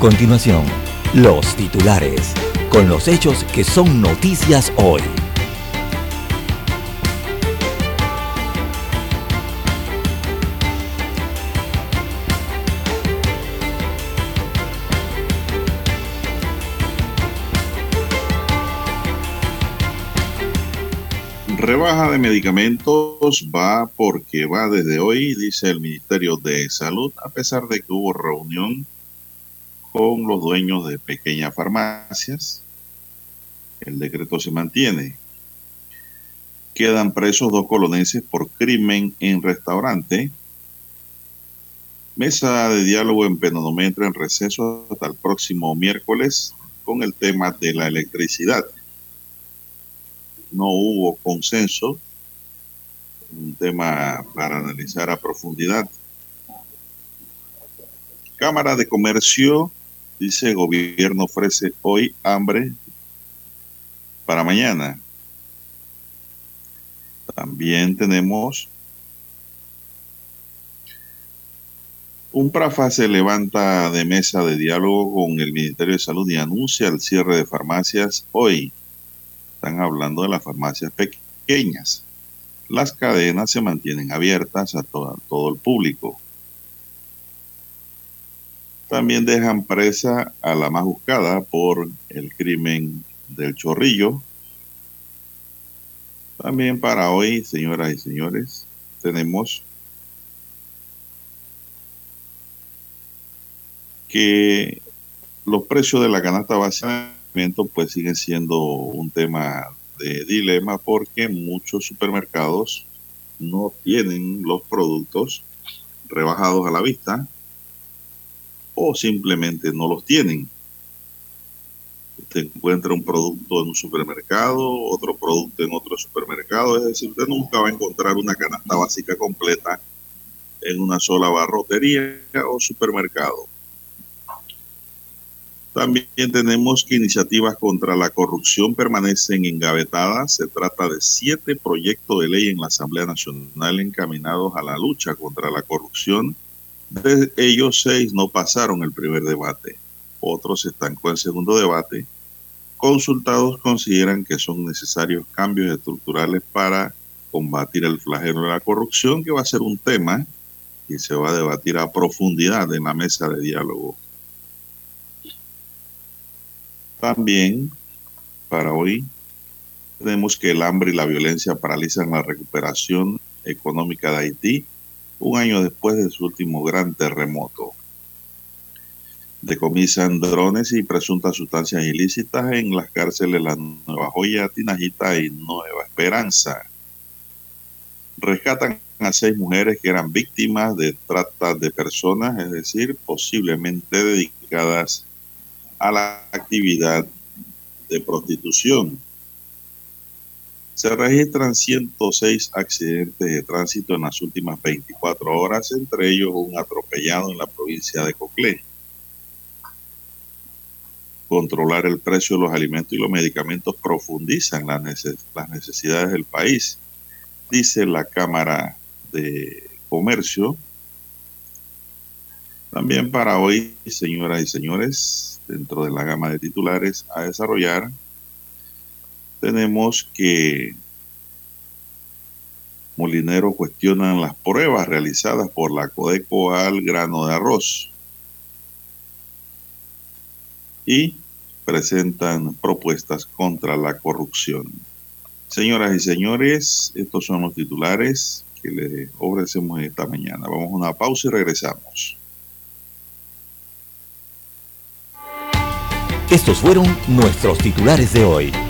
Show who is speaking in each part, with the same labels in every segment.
Speaker 1: Continuación, los titulares, con los hechos que son noticias hoy.
Speaker 2: Rebaja de medicamentos va porque va desde hoy, dice el Ministerio de Salud, a pesar de que hubo reunión con los dueños de pequeñas farmacias. El decreto se mantiene. Quedan presos dos colonenses por crimen en restaurante. Mesa de diálogo en Penonometro en receso hasta el próximo miércoles con el tema de la electricidad. No hubo consenso, un tema para analizar a profundidad. Cámara de Comercio dice gobierno ofrece hoy hambre para mañana. También tenemos un PRAFA se levanta de mesa de diálogo con el Ministerio de Salud y anuncia el cierre de farmacias hoy. Están hablando de las farmacias pequeñas. Las cadenas se mantienen abiertas a todo, todo el público. También dejan presa a la más buscada por el crimen del chorrillo. También para hoy, señoras y señores, tenemos que los precios de la canasta básica pues siguen siendo un tema de dilema porque muchos supermercados no tienen los productos rebajados a la vista o simplemente no los tienen. Usted encuentra un producto en un supermercado, otro producto en otro supermercado, es decir, usted nunca va a encontrar una canasta básica completa en una sola barrotería o supermercado. También tenemos que iniciativas contra la corrupción permanecen engavetadas. Se trata de siete proyectos de ley en la Asamblea Nacional encaminados a la lucha contra la corrupción. De ellos, seis no pasaron el primer debate. Otros están con el segundo debate. Consultados consideran que son necesarios cambios estructurales para combatir el flagelo de la corrupción, que va a ser un tema que se va a debatir a profundidad en la mesa de diálogo también, para hoy, tenemos que el hambre y la violencia paralizan la recuperación económica de Haití un año después de su último gran terremoto. Decomisan drones y presuntas sustancias ilícitas en las cárceles La Nueva Joya, Tinajita y Nueva Esperanza. Rescatan a seis mujeres que eran víctimas de trata de personas, es decir, posiblemente dedicadas a la actividad de prostitución. Se registran 106 accidentes de tránsito en las últimas 24 horas, entre ellos un atropellado en la provincia de Coclé. Controlar el precio de los alimentos y los medicamentos profundizan las necesidades del país, dice la Cámara de Comercio. También para hoy, señoras y señores, dentro de la gama de titulares a desarrollar, tenemos que Molinero cuestionan las pruebas realizadas por la Codeco al grano de arroz y presentan propuestas contra la corrupción. Señoras y señores, estos son los titulares que les ofrecemos esta mañana. Vamos a una pausa y regresamos.
Speaker 1: Estos fueron nuestros titulares de hoy.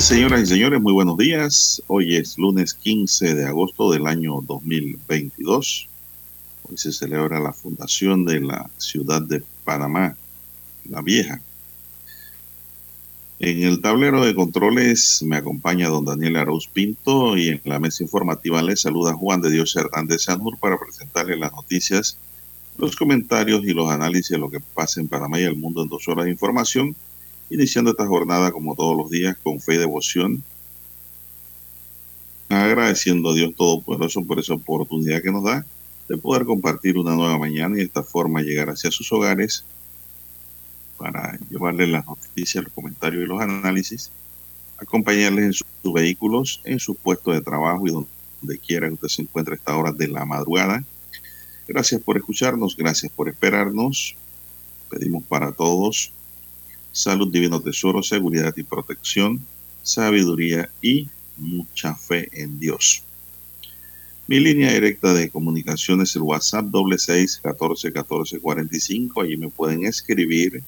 Speaker 2: Señoras y señores, muy buenos días. Hoy es lunes 15 de agosto del año 2022. Hoy se celebra la fundación de la ciudad de Panamá, la vieja. En el tablero de controles me acompaña don Daniel Arauz Pinto y en la mesa informativa le saluda Juan de Dios Hernández Sanur para presentarle las noticias, los comentarios y los análisis de lo que pasa en Panamá y el mundo en dos horas de información iniciando esta jornada como todos los días con fe y devoción, agradeciendo a Dios Todopoderoso por esa oportunidad que nos da de poder compartir una nueva mañana y de esta forma llegar hacia sus hogares para llevarles las noticias, los comentarios y los análisis, acompañarles en sus, vehículos, en sus puestos de trabajo y donde quiera que usted se encuentre a esta hora de la madrugada. Gracias por escucharnos, gracias por esperarnos. Pedimos para todos salud, divino tesoro, seguridad y protección, sabiduría y mucha fe en Dios. Mi línea directa de comunicación es el WhatsApp doble seis catorce catorce cuarenta y cinco. Allí me pueden escribir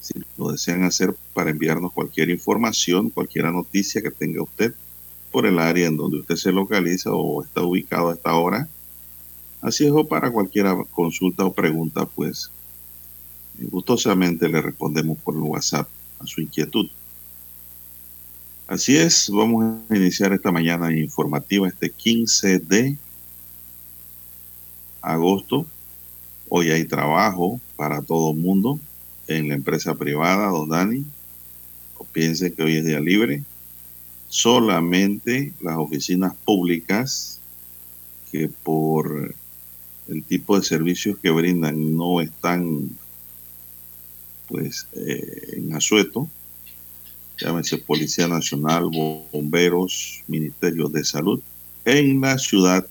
Speaker 2: si lo desean hacer para enviarnos cualquier información, cualquier noticia que tenga usted por el área en donde usted se localiza o está ubicado a esta hora. Así es, o para cualquier consulta o pregunta, pues gustosamente le respondemos por el WhatsApp a su inquietud. Así es, vamos a iniciar esta mañana informativa, este 15 de agosto. Hoy hay trabajo para todo el mundo en la empresa privada, don Dani. O piensen que hoy es día libre. Solamente las oficinas públicas que por el tipo de servicios que brindan no están pues eh, en asueto, llámese Policía Nacional, Bomberos, Ministerio de Salud, en la ciudad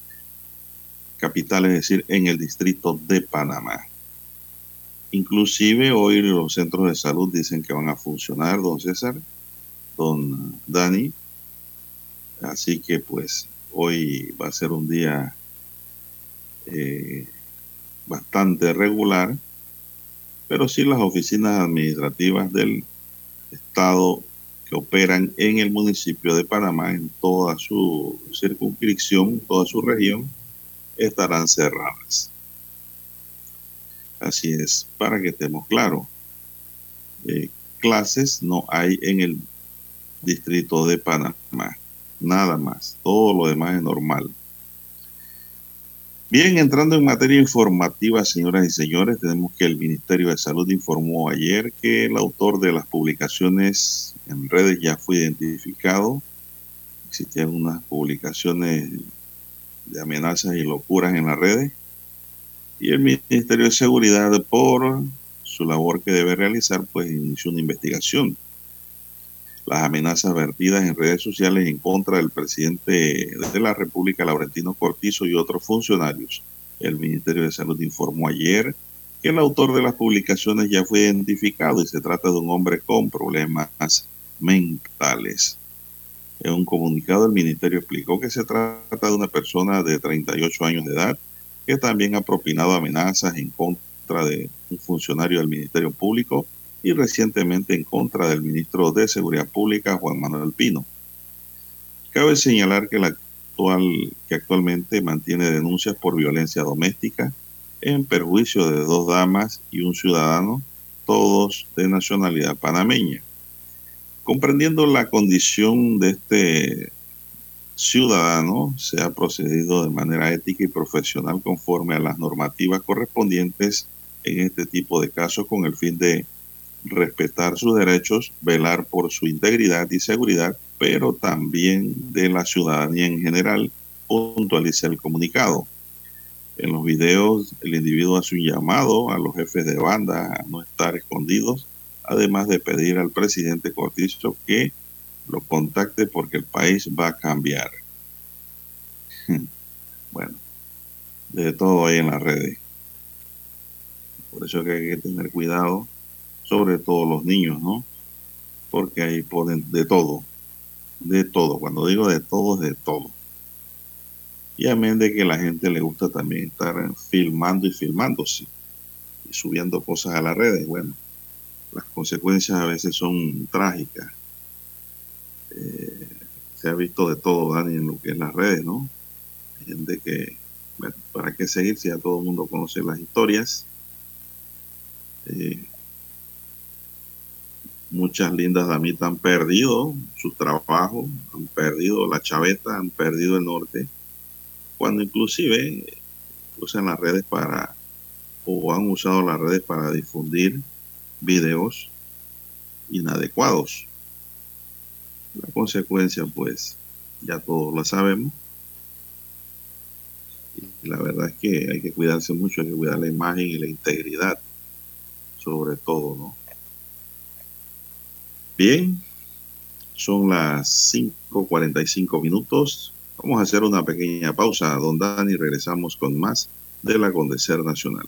Speaker 2: capital, es decir, en el distrito de Panamá. Inclusive hoy los centros de salud dicen que van a funcionar, don César, don Dani. Así que pues hoy va a ser un día eh, bastante regular pero sí las oficinas administrativas del Estado que operan en el municipio de Panamá, en toda su circunscripción, toda su región, estarán cerradas. Así es, para que estemos claros. Eh, clases no hay en el distrito de Panamá, nada más, todo lo demás es normal. Bien, entrando en materia informativa, señoras y señores, tenemos que el Ministerio de Salud informó ayer que el autor de las publicaciones en redes ya fue identificado. Existían unas publicaciones de amenazas y locuras en las redes. Y el Ministerio de Seguridad, por su labor que debe realizar, pues inició una investigación las amenazas vertidas en redes sociales en contra del presidente de la República, Laurentino Cortizo, y otros funcionarios. El Ministerio de Salud informó ayer que el autor de las publicaciones ya fue identificado y se trata de un hombre con problemas mentales. En un comunicado, el Ministerio explicó que se trata de una persona de 38 años de edad, que también ha propinado amenazas en contra de un funcionario del Ministerio Público y recientemente en contra del ministro de Seguridad Pública, Juan Manuel Pino. Cabe señalar que, la actual, que actualmente mantiene denuncias por violencia doméstica en perjuicio de dos damas y un ciudadano, todos de nacionalidad panameña. Comprendiendo la condición de este ciudadano, se ha procedido de manera ética y profesional conforme a las normativas correspondientes en este tipo de casos con el fin de respetar sus derechos, velar por su integridad y seguridad, pero también de la ciudadanía en general, puntualiza el comunicado. En los videos, el individuo hace un llamado a los jefes de banda a no estar escondidos, además de pedir al presidente Cortizo que lo contacte porque el país va a cambiar. Bueno, de todo hay en las redes. Por eso que hay que tener cuidado, sobre todo los niños, ¿no? Porque ahí ponen de todo, de todo. Cuando digo de todo, es de todo. Y amén de que la gente le gusta también estar filmando y filmándose y subiendo cosas a las redes. Bueno, las consecuencias a veces son trágicas. Eh, se ha visto de todo, Dani, en lo que es las redes, ¿no? Gente que, bueno, ¿para qué seguir si ya todo el mundo conoce las historias? Eh, muchas lindas damitas han perdido sus trabajos, han perdido la chaveta, han perdido el norte cuando inclusive usan las redes para o han usado las redes para difundir videos inadecuados. La consecuencia, pues, ya todos lo sabemos. Y la verdad es que hay que cuidarse mucho, hay que cuidar la imagen y la integridad, sobre todo, ¿no? Bien, son las 5.45 minutos. Vamos a hacer una pequeña pausa, don Dani, regresamos con más del acontecer nacional.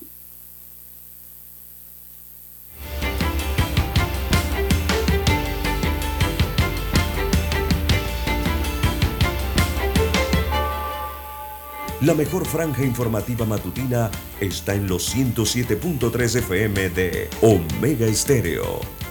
Speaker 3: La mejor franja informativa matutina está en los 107.3 FM de Omega Estéreo,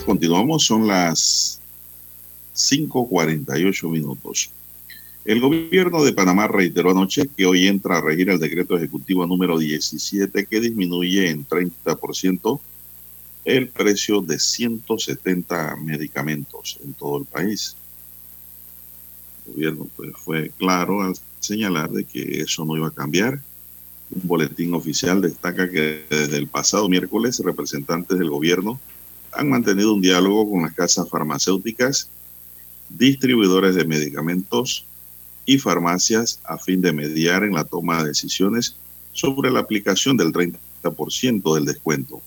Speaker 2: Continuamos, son las 5.48 minutos. El gobierno de Panamá reiteró anoche que hoy entra a regir el decreto ejecutivo número 17 que disminuye en 30% el precio de 170 medicamentos en todo el país. El gobierno pues, fue claro al señalar de que eso no iba a cambiar un boletín oficial destaca que desde el pasado miércoles representantes del gobierno han mantenido un diálogo con las casas farmacéuticas, distribuidores de medicamentos y farmacias a fin de mediar en la toma de decisiones sobre la aplicación del 30% del descuento.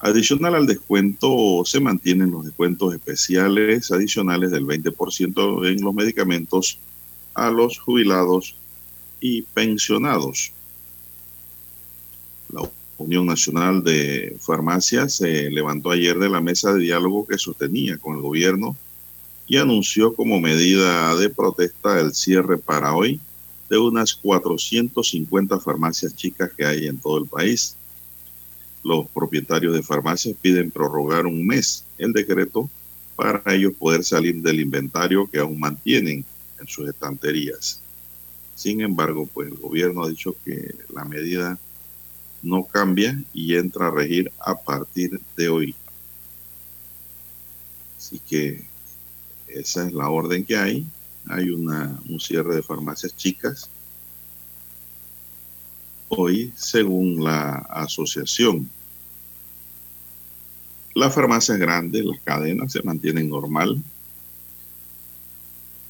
Speaker 2: Adicional al descuento, se mantienen los descuentos especiales adicionales del 20% en los medicamentos a los jubilados y pensionados. La Unión Nacional de Farmacias se levantó ayer de la mesa de diálogo que sostenía con el gobierno y anunció como medida de protesta el cierre para hoy de unas 450 farmacias chicas que hay en todo el país. Los propietarios de farmacias piden prorrogar un mes el decreto para ellos poder salir del inventario que aún mantienen en sus estanterías. Sin embargo, pues el gobierno ha dicho que la medida no cambia y entra a regir a partir de hoy. Así que esa es la orden que hay. Hay una, un cierre de farmacias chicas. Hoy, según la asociación, las farmacias grandes, las cadenas, se mantienen normal.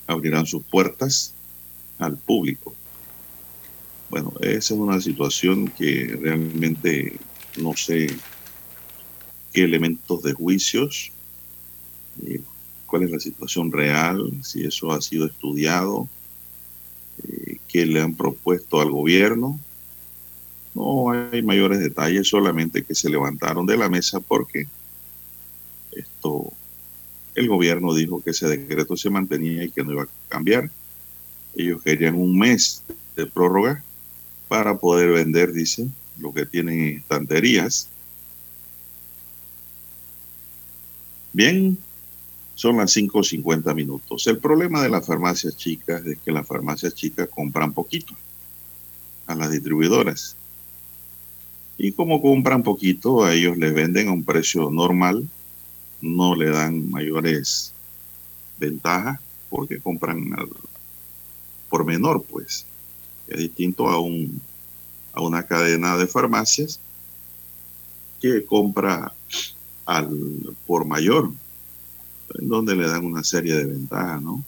Speaker 2: Abrirán sus puertas al público. Bueno, esa es una situación que realmente no sé qué elementos de juicios, eh, cuál es la situación real, si eso ha sido estudiado, eh, qué le han propuesto al gobierno. No hay mayores detalles, solamente que se levantaron de la mesa porque esto, el gobierno dijo que ese decreto se mantenía y que no iba a cambiar. Ellos querían un mes de prórroga para poder vender, dice, lo que tienen en estanterías. Bien, son las 5.50 minutos. El problema de las farmacias chicas es que las farmacias chicas compran poquito a las distribuidoras. Y como compran poquito, a ellos les venden a un precio normal, no le dan mayores ventajas porque compran por menor, pues es distinto a, un, a una cadena de farmacias que compra al por mayor, en donde le dan una serie de ventajas, ¿no?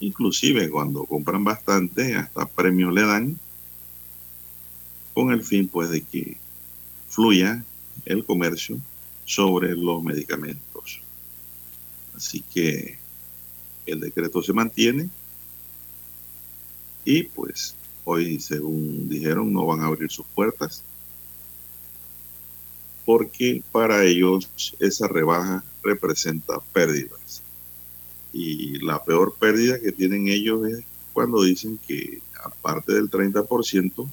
Speaker 2: Inclusive cuando compran bastante, hasta premios le dan, con el fin pues de que fluya el comercio sobre los medicamentos. Así que el decreto se mantiene y pues Hoy, según dijeron, no van a abrir sus puertas porque para ellos esa rebaja representa pérdidas. Y la peor pérdida que tienen ellos es cuando dicen que aparte del 30%,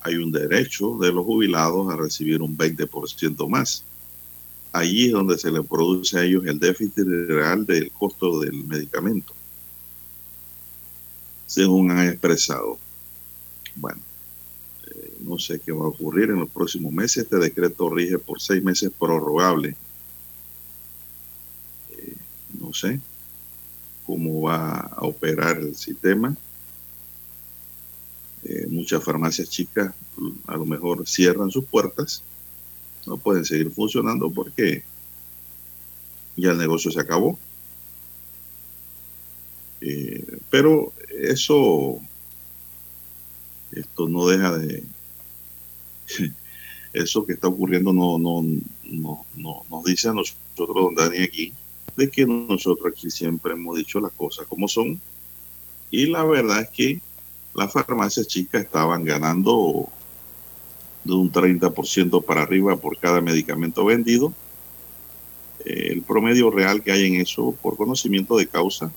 Speaker 2: hay un derecho de los jubilados a recibir un 20% más. Allí es donde se le produce a ellos el déficit real del costo del medicamento, según han expresado. Bueno, eh, no sé qué va a ocurrir en los próximos meses. Este decreto rige por seis meses prorrogable. Eh, no sé cómo va a operar el sistema. Eh, muchas farmacias chicas a lo mejor cierran sus puertas. No pueden seguir funcionando porque ya el negocio se acabó. pero eso esto no deja de... Eso que está ocurriendo no, no, no, no nos dice a nosotros, don Dani, aquí, de que nosotros aquí siempre hemos dicho las cosas como son. Y la verdad es que las farmacias chicas estaban ganando de un 30% para arriba por cada medicamento vendido. El promedio real que hay en eso, por conocimiento de causa,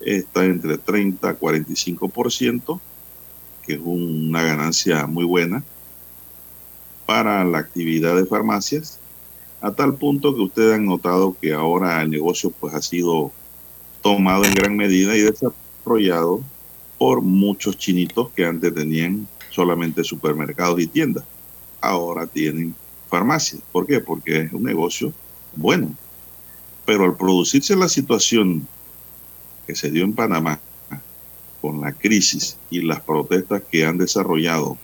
Speaker 2: está entre 30 a 45% que es una ganancia muy buena para la actividad de farmacias a tal punto que ustedes han notado que ahora el negocio pues ha sido tomado en gran medida y desarrollado por muchos chinitos que antes tenían solamente supermercados y tiendas. Ahora tienen farmacias. ¿Por qué? Porque es un negocio bueno. Pero al producirse la situación que se dio en Panamá con la crisis y las protestas que han desarrollado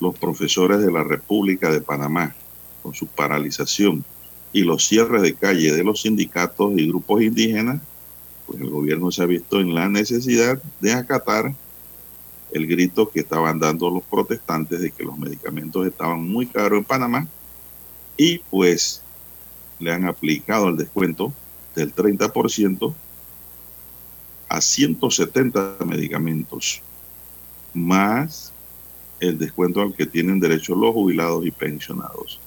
Speaker 2: los profesores de la República de Panamá con su paralización y los cierres de calle de los sindicatos y grupos indígenas, pues el gobierno se ha visto en la necesidad de acatar el grito que estaban dando los protestantes de que los medicamentos estaban muy caros en Panamá y pues le han aplicado el descuento del 30% a 170 medicamentos, más el descuento al que tienen derecho los jubilados y pensionados.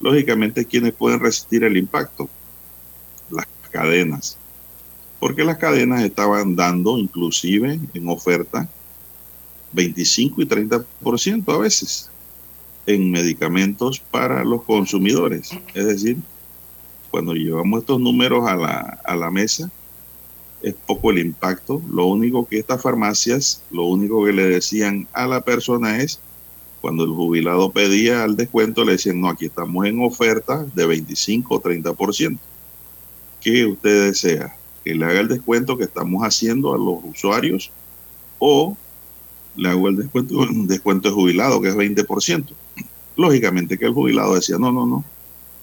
Speaker 2: Lógicamente, ¿quiénes pueden resistir el impacto? Las cadenas. Porque las cadenas estaban dando, inclusive en oferta, 25 y 30% a veces en medicamentos para los consumidores. Es decir, cuando llevamos estos números a la, a la mesa, es poco el impacto. Lo único que estas farmacias, lo único que le decían a la persona es, cuando el jubilado pedía el descuento, le decían, no, aquí estamos en oferta de 25 o 30%. ¿Qué usted desea? ¿Que le haga el descuento que estamos haciendo a los usuarios o le hago el descuento, un descuento de jubilado que es 20%? Lógicamente que el jubilado decía, no, no, no,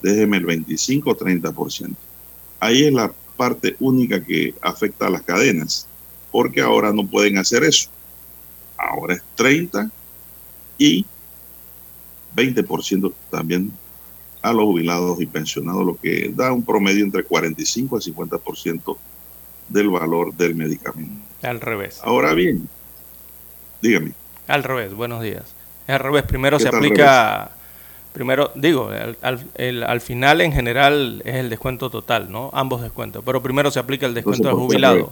Speaker 2: déjeme el 25 o 30%. Ahí es la parte única que afecta a las cadenas, porque ahora no pueden hacer eso. Ahora es 30 y 20% también a los jubilados y pensionados, lo que da un promedio entre 45 a 50% del valor del medicamento.
Speaker 4: Al revés.
Speaker 2: Ahora bien, dígame.
Speaker 4: Al revés, buenos días. al revés, primero se aplica Primero, digo, al, final en general es el descuento total, ¿no? Ambos descuentos. Pero primero se aplica el descuento al jubilado.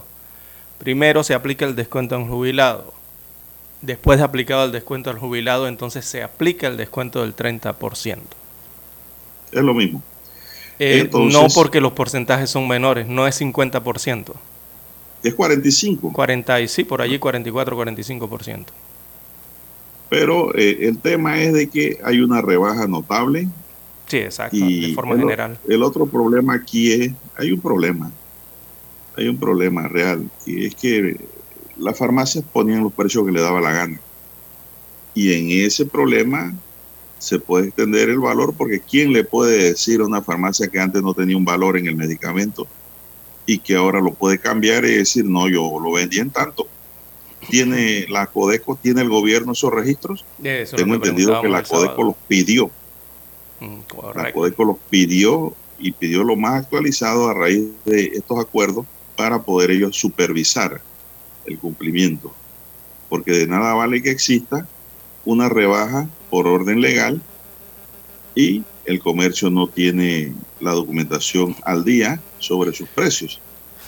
Speaker 4: Primero se aplica el descuento al jubilado. Después de aplicado el descuento al jubilado, entonces se aplica el descuento del 30%.
Speaker 2: Es lo mismo.
Speaker 4: Eh, no porque los porcentajes son menores, no es 50%.
Speaker 2: Es 45.
Speaker 4: 40, y sí, por allí 44, 45%.
Speaker 2: Pero eh, el tema es de que hay una rebaja notable.
Speaker 4: Sí, exacto, de forma general.
Speaker 2: El otro problema aquí es, hay un problema, hay un problema real, y es que las farmacias ponían los precios que le daba la gana. Y en ese problema se puede extender el valor porque ¿quién le puede decir a una farmacia que antes no tenía un valor en el medicamento y que ahora lo puede cambiar y decir, no, yo lo vendí en tanto? Tiene la Codeco, tiene el gobierno esos registros. Tengo entendido que la Codeco los pidió. Mm, la Codeco los pidió y pidió lo más actualizado a raíz de estos acuerdos para poder ellos supervisar el cumplimiento. Porque de nada vale que exista una rebaja por orden legal y el comercio no tiene la documentación al día sobre sus precios.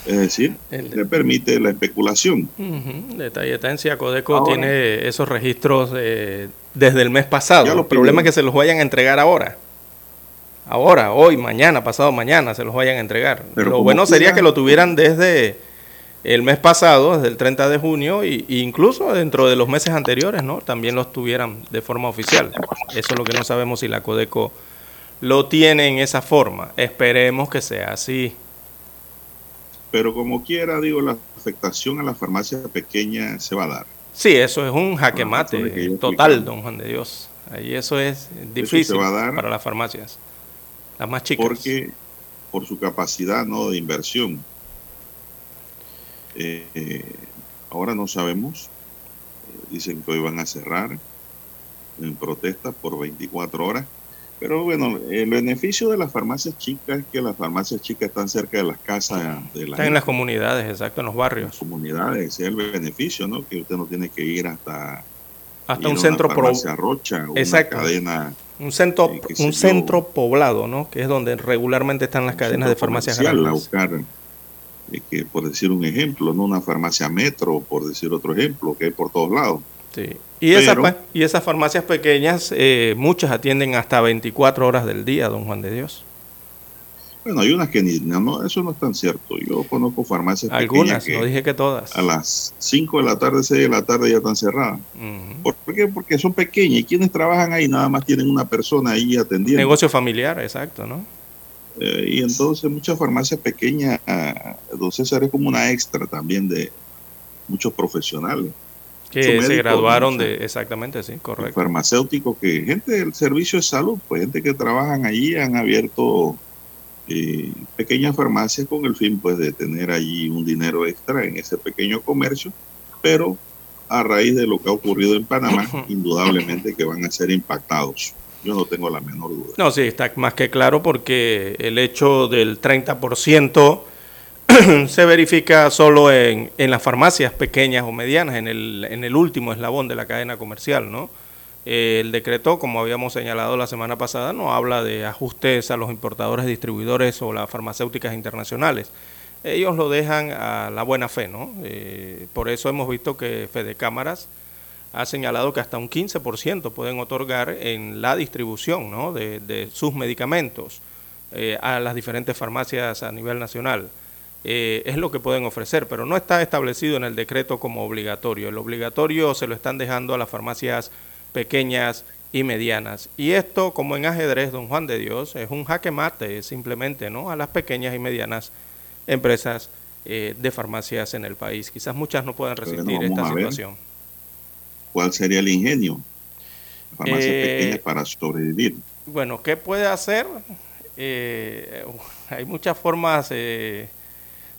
Speaker 2: Es decir, le permite la especulación.
Speaker 4: Detalle Detalle Codeco tiene esos registros eh, desde el mes pasado. Los problemas es que se los vayan a entregar ahora. Ahora, hoy, mañana, pasado mañana, se los vayan a entregar. lo bueno sería que lo tuvieran desde el mes pasado, desde el 30 de junio, e incluso dentro de los meses anteriores, ¿no? También los tuvieran de forma oficial. Eso es lo que no sabemos si la Codeco lo tiene en esa forma. Esperemos que sea así.
Speaker 2: Pero como quiera, digo, la afectación a la farmacia pequeña se va a dar.
Speaker 4: Sí, eso es un jaque mate total, don Juan de Dios. Ahí eso es difícil para las farmacias, las más chicas.
Speaker 2: Porque por su capacidad no de inversión. Eh, ahora no sabemos. Eh, dicen que hoy van a cerrar en protesta por 24 horas. Pero bueno, el beneficio de las farmacias chicas es que las farmacias chicas están cerca de las casas de la
Speaker 4: Están en las comunidades, exacto, en los barrios. Las
Speaker 2: comunidades, ese es el beneficio, ¿no? Que usted no tiene que ir hasta
Speaker 4: hasta un centro
Speaker 2: Rocha, una cadena
Speaker 4: un centro eh, un centro poblado, ¿no? Que es donde regularmente están las cadenas de farmacias grandes.
Speaker 2: buscar eh, que por decir un ejemplo, no una farmacia metro, por decir otro ejemplo, que hay por todos lados.
Speaker 4: Sí. Y, esas, y esas farmacias pequeñas, eh, muchas atienden hasta 24 horas del día, don Juan de Dios.
Speaker 2: Bueno, hay unas que ni, no, eso no es tan cierto. Yo conozco farmacias
Speaker 4: Algunas, no dije que todas.
Speaker 2: A las 5 de la tarde, 6 de la tarde ya están cerradas. ¿Por qué? Porque son pequeñas y quienes trabajan ahí nada más tienen una persona ahí atendiendo.
Speaker 4: Negocio familiar, exacto, ¿no?
Speaker 2: Eh, y entonces muchas farmacias pequeñas, don César, es como una extra también de muchos profesionales.
Speaker 4: Que se graduaron de, exactamente, sí, correcto.
Speaker 2: Farmacéuticos, que gente del servicio de salud, pues gente que trabajan allí han abierto eh, pequeñas farmacias con el fin pues de tener allí un dinero extra en ese pequeño comercio, pero a raíz de lo que ha ocurrido en Panamá, indudablemente que van a ser impactados. Yo no tengo la menor duda.
Speaker 4: No, sí, está más que claro porque el hecho del 30% se verifica solo en, en, las farmacias pequeñas o medianas, en el, en el último eslabón de la cadena comercial, ¿no? Eh, el decreto, como habíamos señalado la semana pasada, no habla de ajustes a los importadores, distribuidores o las farmacéuticas internacionales. Ellos lo dejan a la buena fe, ¿no? Eh, por eso hemos visto que Fede Cámaras ha señalado que hasta un 15% pueden otorgar en la distribución ¿no? de, sus medicamentos eh, a las diferentes farmacias a nivel nacional. Es lo que pueden ofrecer, pero no está establecido en el decreto como obligatorio. El obligatorio se lo están dejando a las farmacias pequeñas y medianas. Y esto, como en ajedrez, don Juan de Dios, es un jaque mate simplemente ¿no? a las pequeñas y medianas empresas eh, de farmacias en el país. Quizás muchas no puedan resistir esta situación.
Speaker 2: ¿Cuál sería el ingenio? Farmacias eh, pequeñas para sobrevivir.
Speaker 4: Bueno, ¿qué puede hacer? Eh, hay muchas formas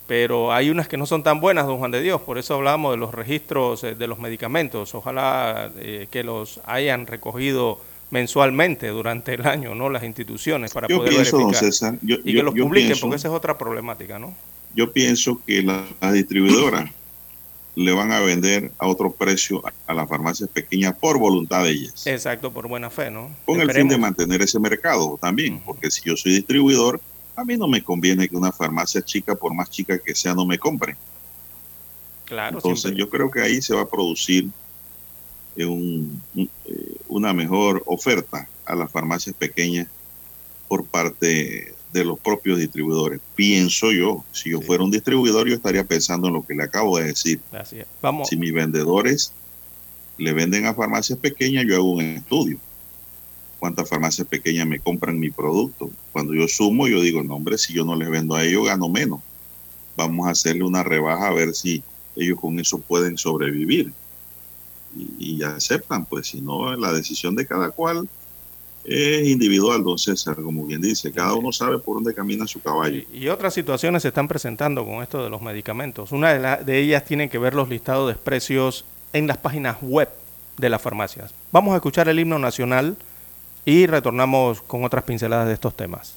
Speaker 4: pero hay unas que no son tan buenas, don Juan de Dios, por eso hablamos de los registros eh, de los medicamentos, ojalá eh, que los hayan recogido mensualmente durante el año, ¿no? Las instituciones para poder verificar y que los publiquen, porque esa es otra problemática, ¿no?
Speaker 2: Yo pienso que las distribuidoras le van a vender a otro precio a, las farmacias pequeñas por voluntad de ellas.
Speaker 4: Exacto, por buena fe, ¿no?
Speaker 2: Con el fin de mantener ese mercado también, porque si yo soy distribuidor, a mí no me conviene que una farmacia chica, por más chica que sea, no me compre. Claro. Entonces yo creo que ahí se va a producir eh, eh, una mejor oferta a las farmacias pequeñas por parte de los propios distribuidores. Pienso yo, si yo fuera un distribuidor, yo estaría pensando en lo que le acabo de decir. Vamos. Si mis vendedores le venden a farmacias pequeñas, yo hago un estudio cuántas farmacias pequeñas me compran mi producto. Cuando yo sumo, yo digo, no, hombre, si yo no les vendo a ellos, gano menos. Vamos a hacerle una rebaja a ver si ellos con eso pueden sobrevivir. Y, aceptan, pues si no, la decisión de cada cual es individual, don César, como bien dice, cada uno sabe por dónde camina su caballo.
Speaker 4: Y, otras situaciones se están presentando con esto de los medicamentos. Una de, de ellas tiene que ver los listados de precios en las páginas web de las farmacias. Vamos a escuchar el himno nacional y retornamos con otras pinceladas de estos temas.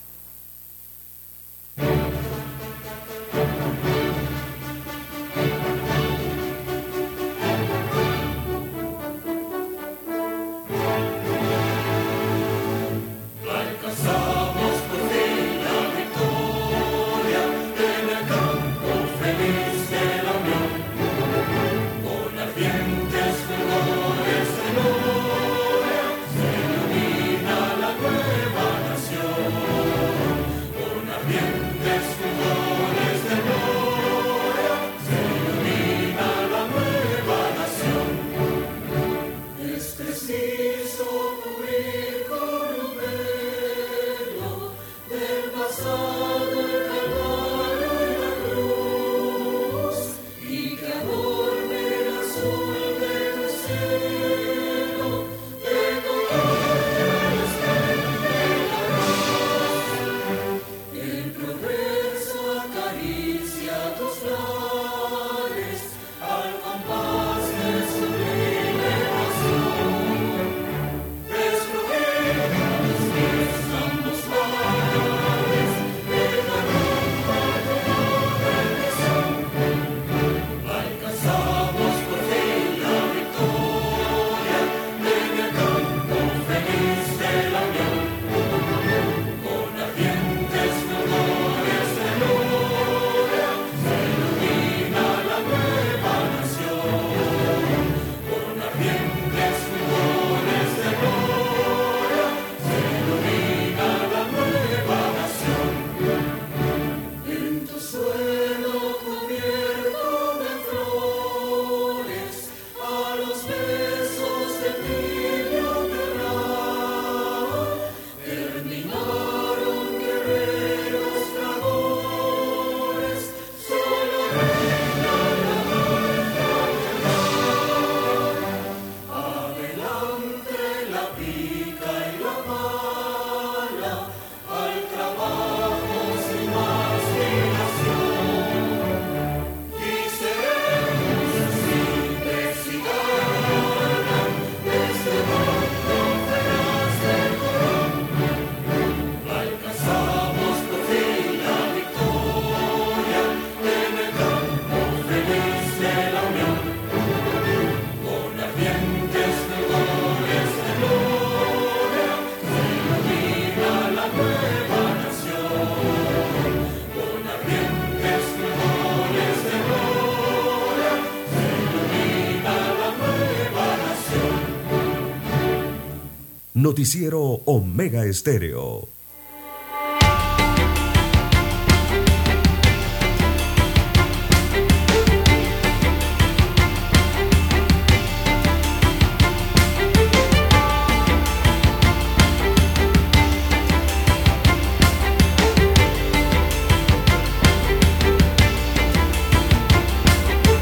Speaker 3: Noticiero Omega Estéreo.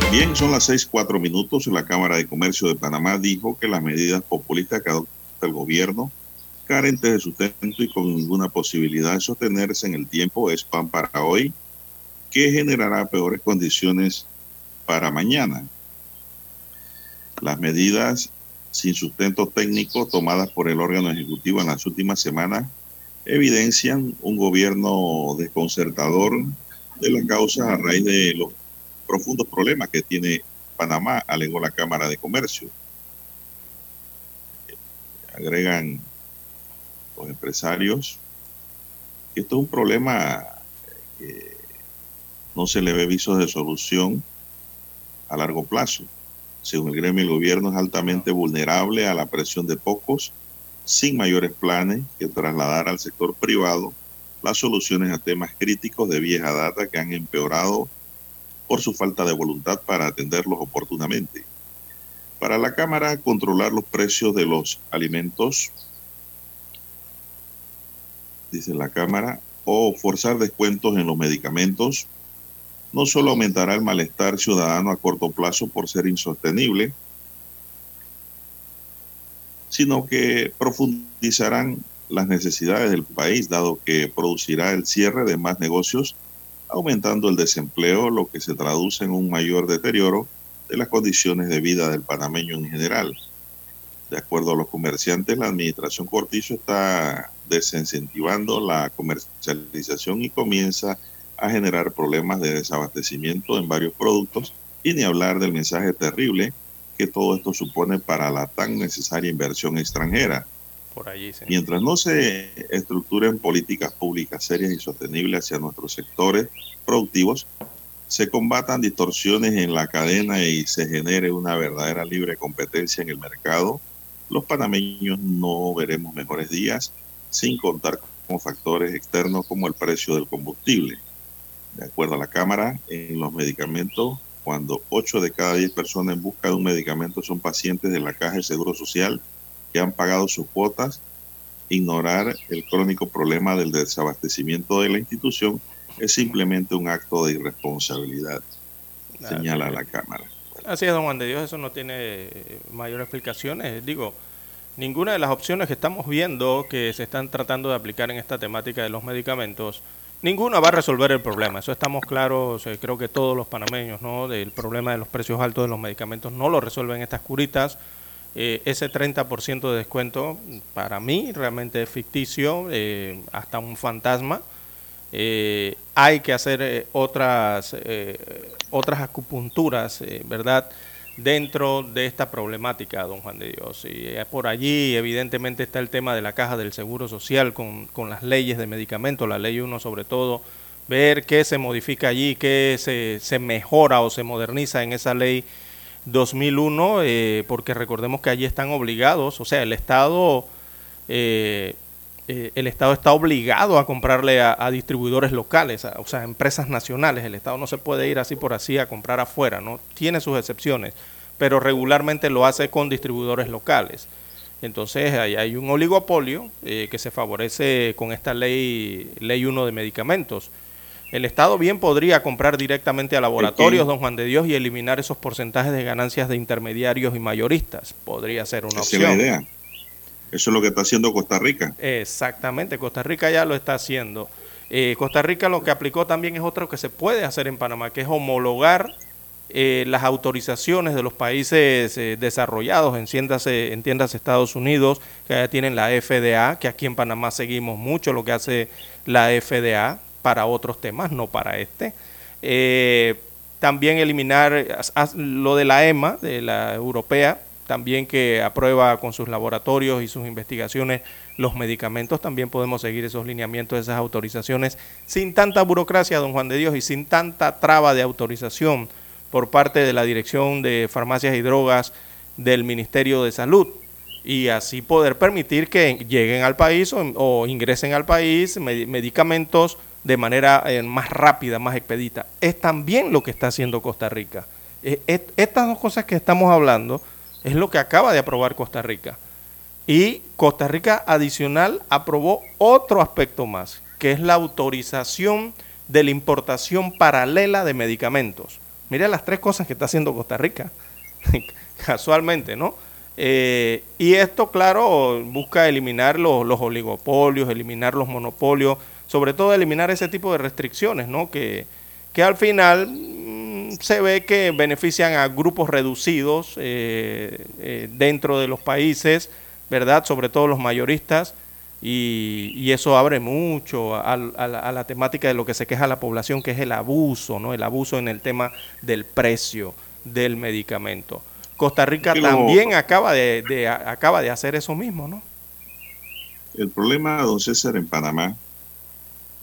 Speaker 2: Bien, son las seis, cuatro minutos. La Cámara de Comercio de Panamá dijo que las medidas populistas que gobierno, carentes de sustento y con ninguna posibilidad de sostenerse en el tiempo, es pan para hoy, que generará peores condiciones para mañana. Las medidas sin sustento técnico tomadas por el órgano ejecutivo en las últimas semanas evidencian un gobierno desconcertador de la causa a raíz de los profundos problemas que tiene Panamá, alegó la Cámara de Comercio. Agregan los empresarios que esto es un problema que no se le ve visos de solución a largo plazo. Según el gremio, el gobierno es altamente vulnerable a la presión de pocos, sin mayores planes que trasladar al sector privado las soluciones a temas críticos de vieja data que han empeorado por su falta de voluntad para atenderlos oportunamente. Para la Cámara, controlar los precios de los alimentos, dice la Cámara, o forzar descuentos en los medicamentos, no solo aumentará el malestar ciudadano a corto plazo por ser insostenible, sino que profundizarán las necesidades del país, dado que producirá el cierre de más negocios aumentando el desempleo, lo que se traduce en un mayor deterioro de las condiciones de vida del panameño en general. De acuerdo a los comerciantes, la administración Cortizo está desincentivando la comercialización y comienza a generar problemas de desabastecimiento en varios productos y ni hablar del mensaje terrible que todo esto supone para la tan necesaria inversión extranjera. Mientras no se estructuren políticas públicas serias y sostenibles hacia nuestros sectores productivos, se combatan distorsiones en la cadena y se genere una verdadera libre competencia en el mercado, los panameños no veremos mejores días sin contar con factores externos como el precio del combustible. De acuerdo a la Cámara, en los medicamentos, cuando 8 de cada 10 personas en busca de un medicamento son pacientes de la Caja de Seguro Social, que han pagado sus cuotas, ignorar el crónico problema del desabastecimiento de la institución es simplemente un acto de irresponsabilidad, señala la Cámara.
Speaker 4: Así es, don Juan de Dios, eso no tiene eh, mayor explicaciones. Digo, ninguna de las opciones que estamos viendo que se están tratando de aplicar en esta temática de los medicamentos, ninguna va a resolver el problema. Eso estamos claros, eh, creo que todos los panameños, ¿no? Del problema de los precios altos de los medicamentos no lo resuelven estas curitas eh, ese 30% de descuento para mí realmente es ficticio, eh, hasta un fantasma. Eh, hay que hacer otras, otras acupunturas, ¿verdad? Dentro de esta problemática, don Juan de Dios. Y por allí, evidentemente, está el tema de la caja del Seguro Social con, con las leyes de medicamentos, la ley 1 sobre todo, ver qué se modifica allí, qué se, se mejora o se moderniza en esa ley 2001, eh, porque recordemos que allí están obligados, o sea, el Estado, eh, eh, el Estado está obligado a comprarle a, distribuidores locales, o sea, empresas nacionales. El Estado no se puede ir así por así a comprar afuera, ¿no? Tiene sus excepciones, pero regularmente lo hace con distribuidores locales. Entonces ahí hay un oligopolio que se favorece con esta ley, ley 1 de medicamentos. El Estado bien podría comprar directamente a laboratorios, don Juan de Dios, y eliminar esos porcentajes de ganancias de intermediarios y mayoristas. Podría ser una opción.
Speaker 2: Es la idea. Eso es lo que está haciendo Costa Rica.
Speaker 4: Exactamente, Costa Rica ya lo está haciendo. Eh, Costa Rica lo que aplicó también es otro que se puede hacer en Panamá, que es homologar eh, las autorizaciones de los países eh, desarrollados, entiéndase, entiéndase Estados Unidos, que ya tienen la FDA, que aquí en Panamá seguimos mucho lo que hace la FDA, para otros temas, no para este. Eh, también eliminar lo de la EMA, de la europea, también que aprueba con sus laboratorios y sus investigaciones los medicamentos, también podemos seguir esos lineamientos, esas autorizaciones, sin tanta burocracia, don Juan de Dios, y sin tanta traba de autorización por parte de la Dirección de Farmacias y Drogas del Ministerio de Salud y así poder permitir que lleguen al país o, ingresen al país medicamentos de manera eh, más rápida, más expedita. Es también lo que está haciendo Costa Rica. Eh, estas dos cosas que estamos hablando es lo que acaba de aprobar Costa Rica. Y Costa Rica adicional aprobó otro aspecto más, que es la autorización de la importación paralela de medicamentos. Mira las tres cosas que está haciendo Costa Rica, casualmente, ¿no? Eh, y esto, claro, busca eliminar los, los, oligopolios, eliminar los monopolios, sobre todo eliminar ese tipo de restricciones, ¿no? Que, que al final se ve que benefician a grupos reducidos eh, eh, dentro de los países, ¿verdad? Sobre todo los mayoristas, y, y eso abre mucho a, a, la, a, la, temática de lo que se queja la población, que es el abuso, ¿no? El abuso en el tema del precio del medicamento. Costa Rica también acaba de, acaba de hacer eso mismo, ¿no?
Speaker 2: El problema, don César, en Panamá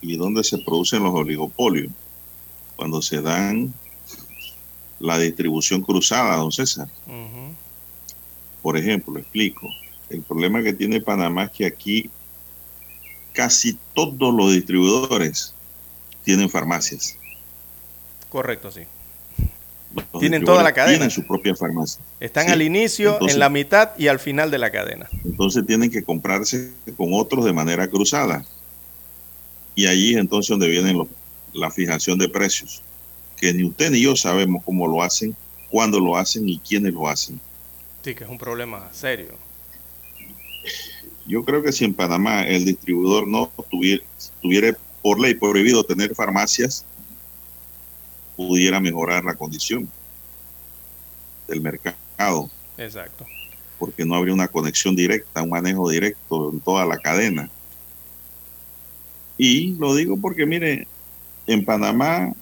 Speaker 2: y donde se producen los oligopolios, cuando se dan la distribución cruzada, don César. Por ejemplo, explico, el problema que tiene Panamá es que aquí casi todos los distribuidores tienen farmacias.
Speaker 4: Correcto, sí tienen toda la cadena.
Speaker 2: Tienen su propia farmacia.
Speaker 4: Están al inicio, en la mitad y al final de la cadena.
Speaker 2: Entonces tienen que comprarse con otros de manera cruzada. Y allí es entonces donde viene la fijación de precios, que ni usted ni yo sabemos cómo lo hacen, cuándo lo hacen y quiénes lo hacen.
Speaker 4: Sí, que es un problema serio.
Speaker 2: Yo creo que si en Panamá el distribuidor no tuviera, tuviera por ley prohibido tener farmacias, pudiera mejorar la condición del mercado.
Speaker 4: Exacto.
Speaker 2: Porque no habría una conexión directa, un manejo directo en toda la cadena. Y lo digo porque, mire, en Panamá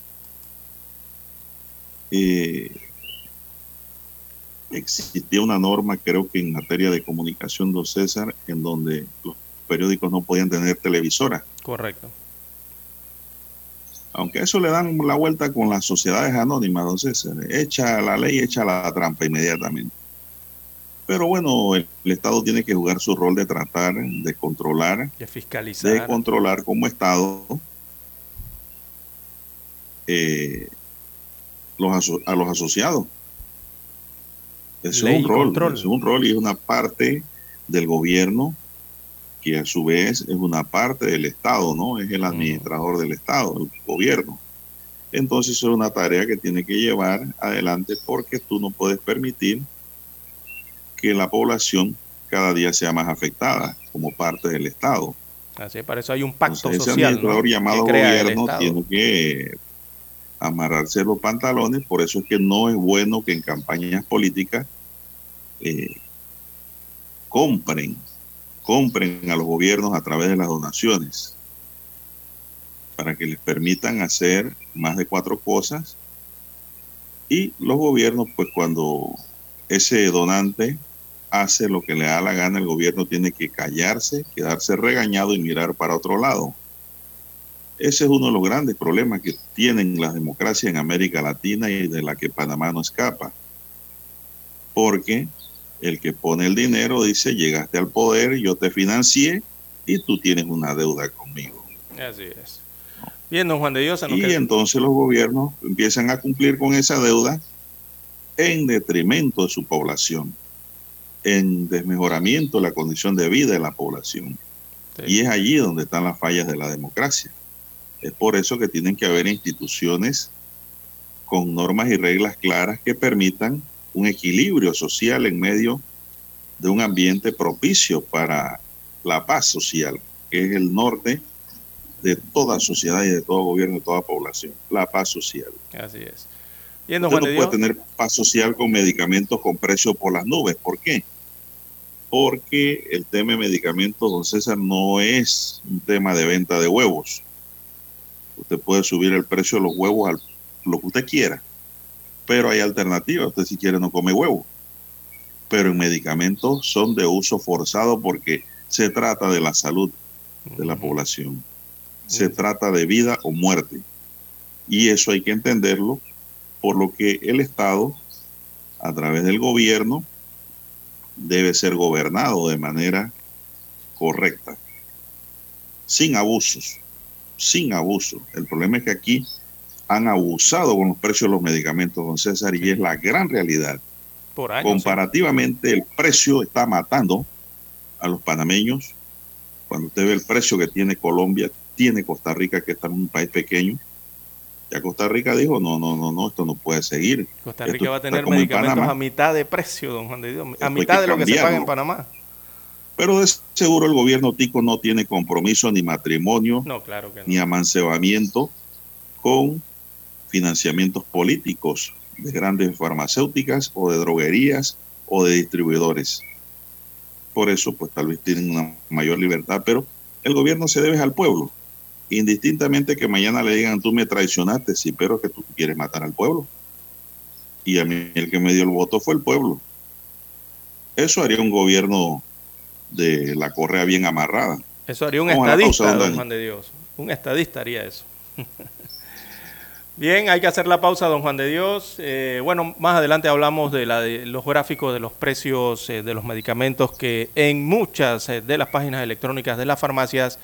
Speaker 2: eh, existía una norma, creo que en materia de comunicación, don César, en donde los periódicos no podían tener televisora.
Speaker 4: Correcto.
Speaker 2: Aunque eso le dan la vuelta con las sociedades anónimas, entonces echa la ley, echa la trampa inmediatamente. Pero bueno, el, Estado tiene que jugar su rol de tratar, de controlar,
Speaker 4: de fiscalizar,
Speaker 2: de controlar como Estado eh, los a los asociados. es un rol, es un rol y es una parte del gobierno que a su vez es una parte del Estado, ¿no? Es el administrador del Estado, el gobierno. Entonces es una tarea que tiene que llevar adelante porque tú no puedes permitir que la población cada día sea más afectada como parte del Estado.
Speaker 4: Así para eso hay un pacto social. Ese
Speaker 2: administrador llamado gobierno tiene que amarrarse los pantalones, por eso es que no es bueno que en campañas políticas eh, compren compren a los gobiernos a través de las donaciones para que les permitan hacer más de cuatro cosas. Y los gobiernos pues cuando ese donante hace lo que le da la gana el gobierno tiene que callarse quedarse regañado y mirar para otro lado ese es uno de los grandes problemas que tienen las democracias en América Latina y de la que Panamá no escapa porque el que pone el dinero dice, llegaste al poder, yo te financié y tú tienes una deuda conmigo.
Speaker 4: Así es. Bien, don Juan de Dios.
Speaker 2: Y entonces los gobiernos empiezan a cumplir con esa deuda en detrimento de su población, en desmejoramiento de la condición de vida de la población. Y es allí donde están las fallas de la democracia. Es por eso que tienen que haber instituciones con normas y reglas claras que permitan un equilibrio social en medio de un ambiente propicio para la paz social, que es el norte de toda sociedad y de todo gobierno, de toda población, la paz social.
Speaker 4: Así es.
Speaker 2: Y no puede tener paz social con medicamentos con precio por las nubes. ¿Por qué? Porque el tema de medicamentos, don César, no es un tema de venta de huevos. Usted puede subir el precio de los huevos a lo que usted quiera pero hay alternativas. Usted si quiere no come huevo. Pero en medicamentos son de uso forzado porque se trata de la salud de la población. Se trata de vida o muerte. Y eso hay que entenderlo, por lo que el Estado, a través del gobierno, debe ser gobernado de manera correcta, sin abusos, sin abuso. El problema es que aquí han abusado con los precios de los medicamentos, don César, y es la gran realidad. Comparativamente, el precio está matando a los panameños. Cuando usted ve el precio que tiene Colombia, tiene Costa Rica, que está en un país pequeño. Ya Costa Rica dijo, no, no, no, no, esto no puede seguir.
Speaker 4: Costa Rica va a tener medicamentos a mitad de precio, don Juan de Dios, a mitad de lo que se paga en Panamá.
Speaker 2: Pero de seguro el gobierno tico no tiene compromiso ni matrimonio, ni amancebamiento con financiamientos políticos de grandes farmacéuticas o de droguerías o de distribuidores. Por eso, pues tal vez tienen una mayor libertad, pero el gobierno se debe al pueblo. Indistintamente que mañana le digan, tú me traicionaste, sí, pero que tú quieres matar al pueblo. Y a mí el que me dio el voto fue el pueblo. Eso haría un gobierno de la correa bien amarrada.
Speaker 4: Eso haría un estadista, don Juan de Dios. Un estadista haría eso. Bien, hay que hacer la pausa, don Juan de Dios. Eh, bueno, más adelante hablamos de, la, de, los gráficos de los precios eh, de los medicamentos que en muchas eh, de las páginas electrónicas de las farmacias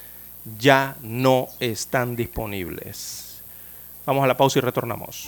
Speaker 4: ya no están disponibles. Vamos a la pausa y retornamos.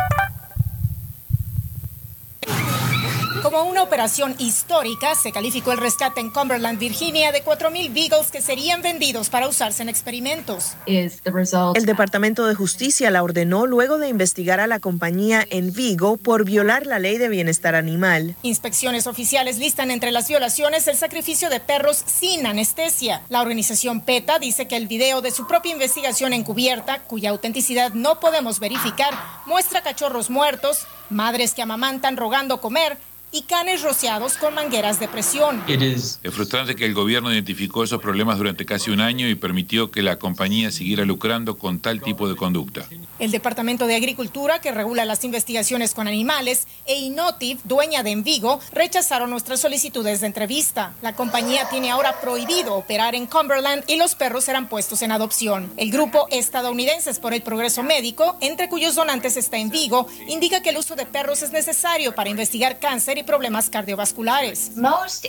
Speaker 5: Como una operación histórica, se calificó el rescate en Cumberland, Virginia, de 4.000 Beagles que serían vendidos para usarse en experimentos.
Speaker 6: El Departamento de Justicia la ordenó luego de investigar a la compañía en Vigo por violar la ley de bienestar animal.
Speaker 5: Inspecciones oficiales listan entre las violaciones el sacrificio de perros sin anestesia. La organización PETA dice que el video de su propia investigación encubierta, cuya autenticidad no podemos verificar, muestra cachorros muertos, madres que amamantan rogando comer, y canes rociados con mangueras de presión.
Speaker 7: Es frustrante que el gobierno identificó esos problemas durante casi un año y permitió que la compañía siguiera lucrando con tal tipo de conducta.
Speaker 5: El Departamento de Agricultura, que regula las investigaciones con animales, e Inotiv, dueña de Envigo, rechazaron nuestras solicitudes de entrevista. La compañía tiene ahora prohibido operar en Cumberland y los perros serán puestos en adopción. El grupo Estadounidenses por el Progreso Médico, entre cuyos donantes está Envigo, indica que el uso de perros es necesario para investigar cáncer y problemas cardiovasculares.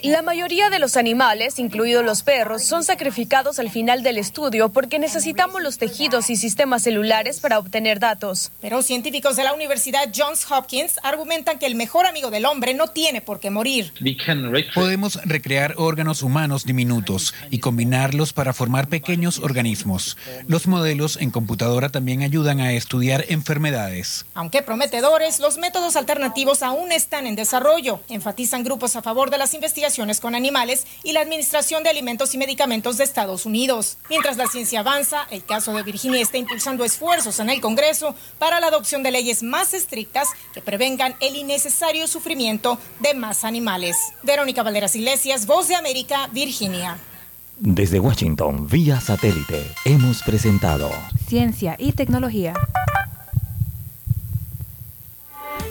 Speaker 8: La mayoría de los animales, incluidos los perros, son sacrificados al final del estudio porque necesitamos los tejidos y sistemas celulares para obtener datos.
Speaker 5: Pero científicos de la Universidad Johns Hopkins argumentan que el mejor amigo del hombre no tiene por qué morir.
Speaker 9: Podemos recrear órganos humanos diminutos y combinarlos para formar pequeños organismos. Los modelos en computadora también ayudan a estudiar enfermedades.
Speaker 5: Aunque prometedores, los métodos alternativos aún están en desarrollo. Enfatizan grupos a favor de las investigaciones con animales y la Administración de Alimentos y Medicamentos de Estados Unidos. Mientras la ciencia avanza, el caso de Virginia está impulsando esfuerzos en el Congreso para la adopción de leyes más estrictas que prevengan el innecesario sufrimiento de más animales. Verónica Valderas Iglesias, Voz de América, Virginia.
Speaker 1: Desde Washington, vía satélite, hemos presentado
Speaker 10: Ciencia y Tecnología.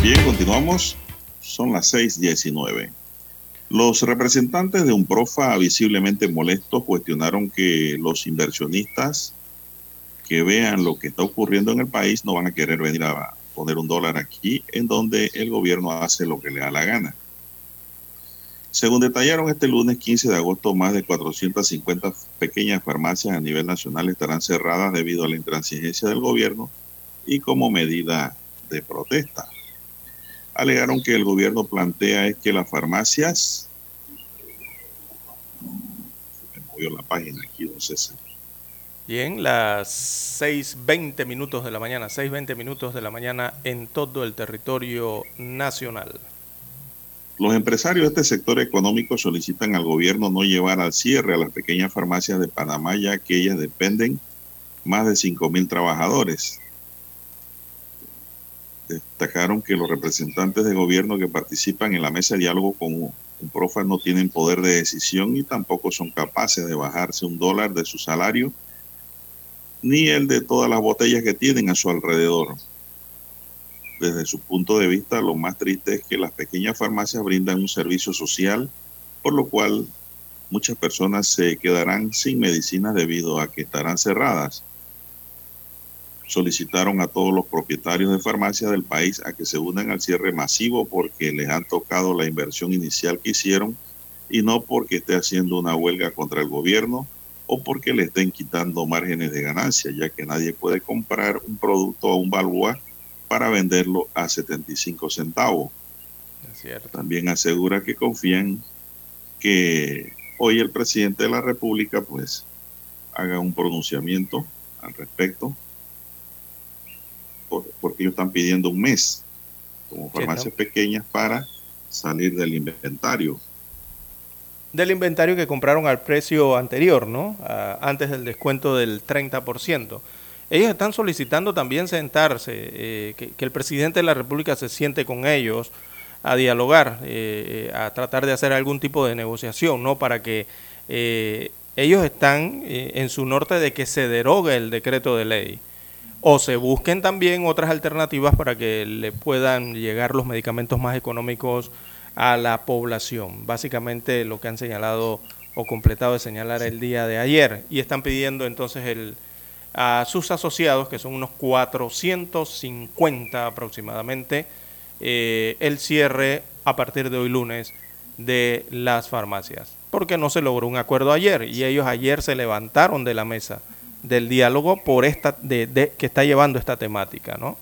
Speaker 2: Continuamos, son las 6:19. Los representantes de un profa visiblemente molestos cuestionaron que los inversionistas que vean lo que está ocurriendo en el país no van a querer venir a poner un dólar aquí, en donde el gobierno hace lo que le da la gana. Según detallaron este lunes 15 de agosto, más de 450 pequeñas farmacias a nivel nacional estarán cerradas debido a la intransigencia del gobierno y como medida de protesta. Alegaron que el gobierno plantea es que las farmacias... Me movió la página aquí, don César.
Speaker 4: Bien, las 6.20 minutos de la mañana, 6.20 minutos de la mañana en todo el territorio nacional.
Speaker 2: Los empresarios de este sector económico solicitan al gobierno no llevar al cierre a las pequeñas farmacias de Panamá, ya que ellas dependen más de 5.000 trabajadores. Destacaron que los representantes de gobierno que participan en la mesa de diálogo con profa no tienen poder de decisión y tampoco son capaces de bajarse un dólar de su salario ni el de todas las botellas que tienen a su alrededor. Desde su punto de vista, lo más triste es que las pequeñas farmacias brindan un servicio social, por lo cual muchas personas se quedarán sin medicinas debido a que estarán cerradas solicitaron a todos los propietarios de farmacias del país a que se unan al cierre masivo porque les han tocado la inversión inicial que hicieron y no porque esté haciendo una huelga contra el gobierno o porque le estén quitando márgenes de ganancia, ya que nadie puede comprar un producto a un balboa para venderlo a 75 centavos. También asegura que confían que hoy el presidente de la República pues haga un pronunciamiento al respecto porque ellos están pidiendo un mes como farmacias pequeñas para salir del inventario.
Speaker 4: Del inventario que compraron al precio anterior, ¿no? antes del descuento del 30%. Ellos están solicitando también sentarse, eh, que, el presidente de la República se siente con ellos a dialogar, eh, a tratar de hacer algún tipo de negociación, ¿no? Para que eh, ellos están en su norte de que se derogue el decreto de ley o se busquen también otras alternativas para que le puedan llegar los medicamentos más económicos a la población. Básicamente lo que han señalado o completado de señalar el día de ayer y están pidiendo entonces el, a sus asociados, que son unos 450 aproximadamente, eh, el cierre a partir de hoy lunes de las farmacias, porque no se logró un acuerdo ayer y ellos ayer se levantaron de la mesa del diálogo por esta de, que está llevando esta temática, ¿no?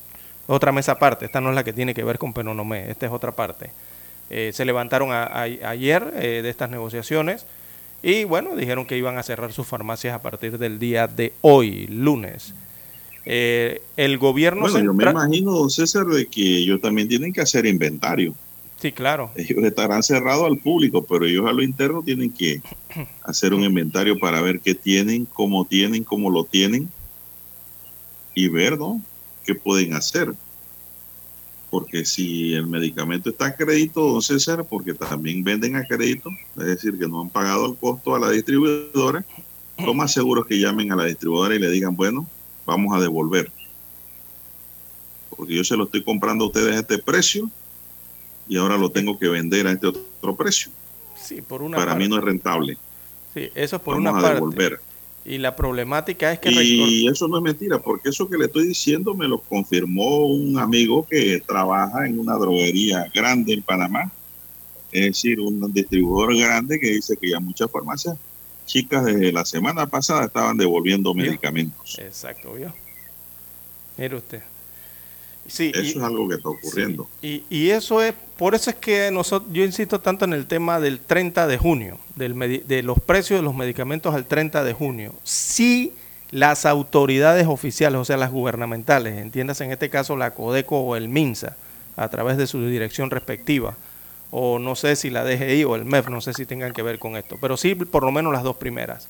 Speaker 4: Otra mesa aparte, esta no es la que tiene que ver con Penonomé, esta es otra parte. Eh, se levantaron ayer eh, de estas negociaciones y bueno, dijeron que iban a cerrar sus farmacias a partir del día de hoy, lunes. Eh, el gobierno...
Speaker 2: Bueno, yo me imagino, César, de que ellos también tienen que hacer inventario.
Speaker 4: Sí, claro.
Speaker 2: Ellos estarán cerrados al público, pero ellos a lo interno tienen que hacer un inventario para ver qué tienen, cómo tienen, cómo lo tienen y ver, ¿no? ¿Qué pueden hacer? Porque si el medicamento está a crédito, don César, porque también venden a crédito, es decir, que no han pagado el costo a la distribuidora, lo más seguro es que llamen a la distribuidora y le digan, bueno, vamos a devolver. Porque yo se lo estoy comprando a ustedes a este precio y ahora lo tengo que vender a este otro precio.
Speaker 4: Sí, por una
Speaker 2: Para mí no es rentable.
Speaker 4: Sí, eso es por una parte. Devolver. Y la problemática es que...
Speaker 2: Y eso no es mentira, porque eso que le estoy diciendo me lo confirmó un amigo que trabaja en una droguería grande en Panamá. Es decir, un distribuidor grande que dice que ya muchas farmacias chicas desde la semana pasada estaban devolviendo medicamentos.
Speaker 4: Exacto, ¿vio? Mire usted
Speaker 2: eso es algo que está ocurriendo.
Speaker 4: y, y, eso es, por eso es que nosotros, yo insisto tanto en el tema del 30 de junio, del, de los precios de los medicamentos al 30 de junio. Si las autoridades oficiales, o sea, las gubernamentales, entiendas en este caso la CODECO o el MINSA, a través de su dirección respectiva, o no sé si la DGI o el MEF, no sé si tengan que ver con esto, pero sí por lo menos las dos primeras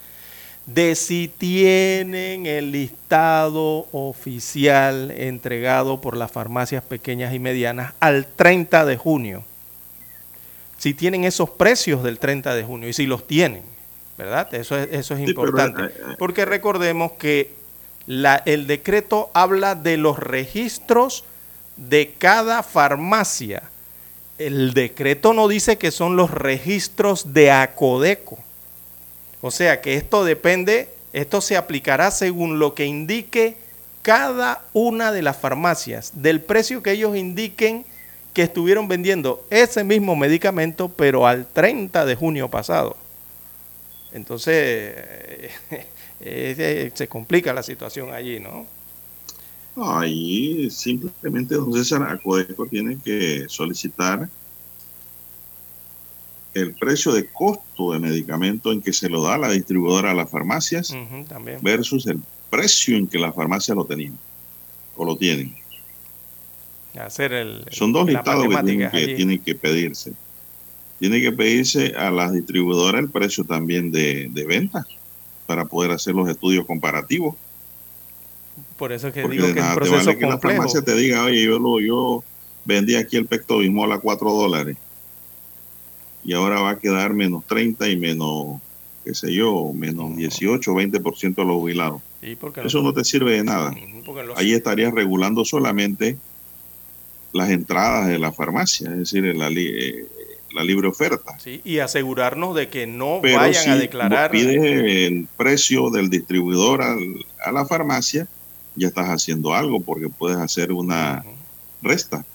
Speaker 4: de si tienen el listado oficial entregado por las farmacias pequeñas y medianas al 30 de junio. Si tienen esos precios del 30 de junio y si los tienen, ¿verdad? Eso es, eso es importante. Eh, eh, Porque recordemos que la, el decreto habla de los registros de cada farmacia el decreto no dice que son los registros de ACODECO. O sea que esto depende, esto se aplicará según lo que indique cada una de las farmacias, del precio que ellos indiquen que estuvieron vendiendo ese mismo medicamento, pero al 30 de junio pasado. Entonces, se complica la situación allí, ¿no?
Speaker 2: Ahí simplemente, don César, Acodeco tiene que solicitar el precio de costo de medicamento en que se lo da la distribuidora a las farmacias versus el precio en que las farmacias lo tenían o lo tienen.
Speaker 4: Hacer el,
Speaker 2: Son dos listados que tienen que, pedirse. Tiene que pedirse a las distribuidoras el precio también de, de venta para poder hacer los estudios comparativos.
Speaker 4: Por eso que digo que es un proceso
Speaker 2: que la farmacia te diga, oye, yo, lo, yo vendí aquí el Pecto Bismol a 4 dólares y ahora va a quedar menos 30 y menos, qué sé yo, menos 18 o 20% de los jubilados. Eso no te sirve de nada. Ahí estarías regulando solamente las entradas de la farmacia, es decir, la, eh, la libre oferta.
Speaker 4: Sí, y asegurarnos de que no vayan a declarar.
Speaker 2: Si pides el precio del distribuidor a la farmacia, ya estás haciendo algo porque puedes hacer una resta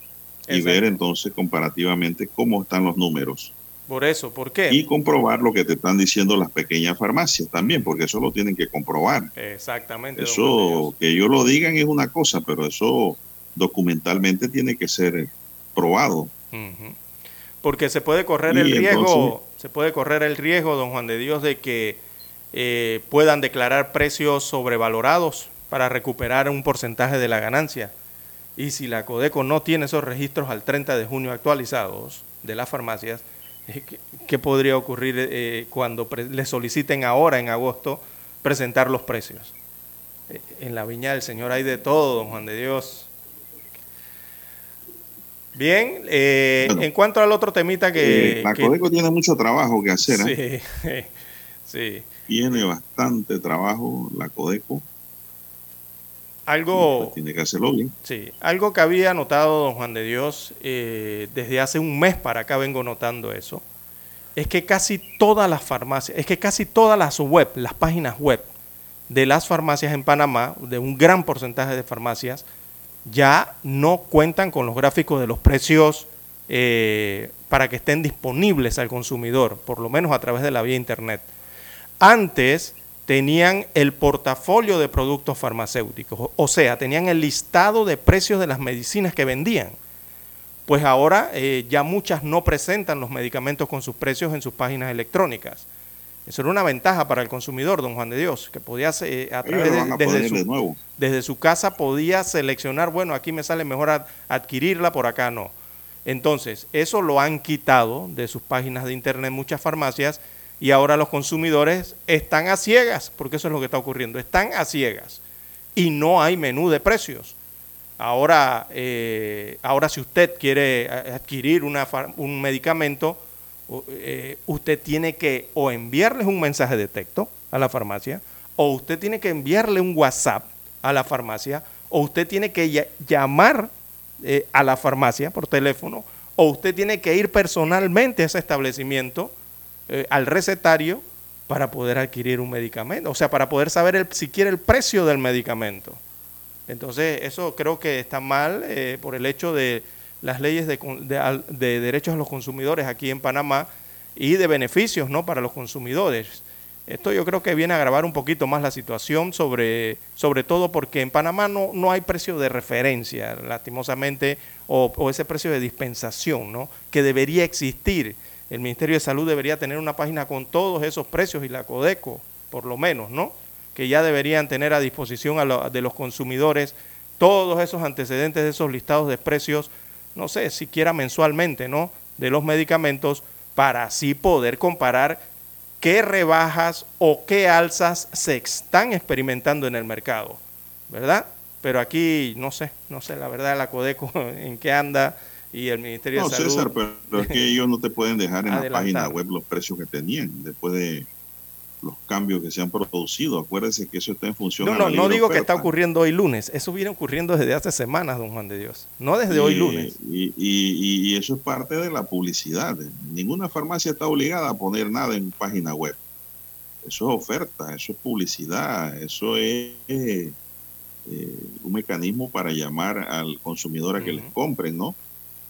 Speaker 2: y ver entonces comparativamente cómo están los números.
Speaker 4: Por eso, ¿por qué?
Speaker 2: Y comprobar lo que te están diciendo las pequeñas farmacias también, porque eso lo tienen que comprobar.
Speaker 4: Exactamente.
Speaker 2: Eso, que ellos lo digan es una cosa, pero eso documentalmente tiene que ser probado.
Speaker 4: Porque se puede correr el riesgo, se puede correr el riesgo, don Juan de Dios, de que eh, puedan declarar precios sobrevalorados para recuperar un porcentaje de la ganancia. Y si la Codeco no tiene esos registros al 30 de junio actualizados de las farmacias, ¿Qué, podría ocurrir eh, cuando le soliciten ahora, en agosto, presentar los precios? Eh, en la viña del Señor hay de todo, don Juan de Dios. Bien, eh, en cuanto al otro temita que...
Speaker 2: la Codeco tiene mucho trabajo que hacer.
Speaker 4: Sí, sí.
Speaker 2: Tiene bastante trabajo la Codeco.
Speaker 4: Algo,
Speaker 2: pues tiene que hacerlo bien.
Speaker 4: Sí, algo que había notado don Juan de Dios eh, desde hace un mes para acá vengo notando eso, es que casi todas las farmacias, es que casi todas las web, las páginas web de las farmacias en Panamá, de un gran porcentaje de farmacias, ya no cuentan con los gráficos de los precios eh, para que estén disponibles al consumidor, por lo menos a través de la vía internet. Antes tenían el portafolio de productos farmacéuticos, o sea, tenían el listado de precios de las medicinas que vendían. Pues ahora eh, ya muchas no presentan los medicamentos con sus precios en sus páginas electrónicas. Eso era una ventaja para el consumidor, don Juan de Dios, que podía eh, a través de, desde, su, desde, su, casa podía seleccionar, bueno, aquí me sale mejor adquirirla, por acá no. Entonces, eso lo han quitado de sus páginas de internet muchas farmacias y ahora los consumidores están a ciegas, porque eso es lo que está ocurriendo, están a ciegas y no hay menú de precios. Ahora, eh, ahora si usted quiere adquirir un medicamento, eh, usted tiene que o enviarles un mensaje de texto a la farmacia, o usted tiene que enviarle un WhatsApp a la farmacia, o usted tiene que llamar eh, a la farmacia por teléfono, o usted tiene que ir personalmente a ese establecimiento eh, al recetario para poder adquirir un medicamento, o sea, para poder saber el, siquiera el precio del medicamento. Entonces, eso creo que está mal eh, por el hecho de las leyes de, de, derechos a los consumidores aquí en Panamá y de beneficios ¿no? para los consumidores. Esto yo creo que viene a agravar un poquito más la situación, sobre, sobre todo porque en Panamá no, no hay precio de referencia, lastimosamente, o, o ese precio de dispensación, ¿no? que debería existir el Ministerio de Salud debería tener una página con todos esos precios y la Codeco, por lo menos, ¿no? Que ya deberían tener a disposición de los consumidores todos esos antecedentes de esos listados de precios, no sé, siquiera mensualmente, ¿no? De los medicamentos para así poder comparar qué rebajas o qué alzas se están experimentando en el mercado, ¿verdad? Pero aquí no sé, no sé la verdad la Codeco en qué anda y el Ministerio
Speaker 2: de
Speaker 4: Salud.
Speaker 2: César, pero, es que ellos no te pueden dejar en la página web los precios que tenían después de los cambios que se han producido. Acuérdense que eso está en función
Speaker 4: No, no, no digo que está ocurriendo hoy lunes. Eso viene ocurriendo desde hace semanas, don Juan de Dios. No desde hoy lunes.
Speaker 2: Y, y, eso es parte de la publicidad. Ninguna farmacia está obligada a poner nada en página web. Eso es oferta, eso es publicidad, eso es eh, un mecanismo para llamar al consumidor a que les compren, ¿no?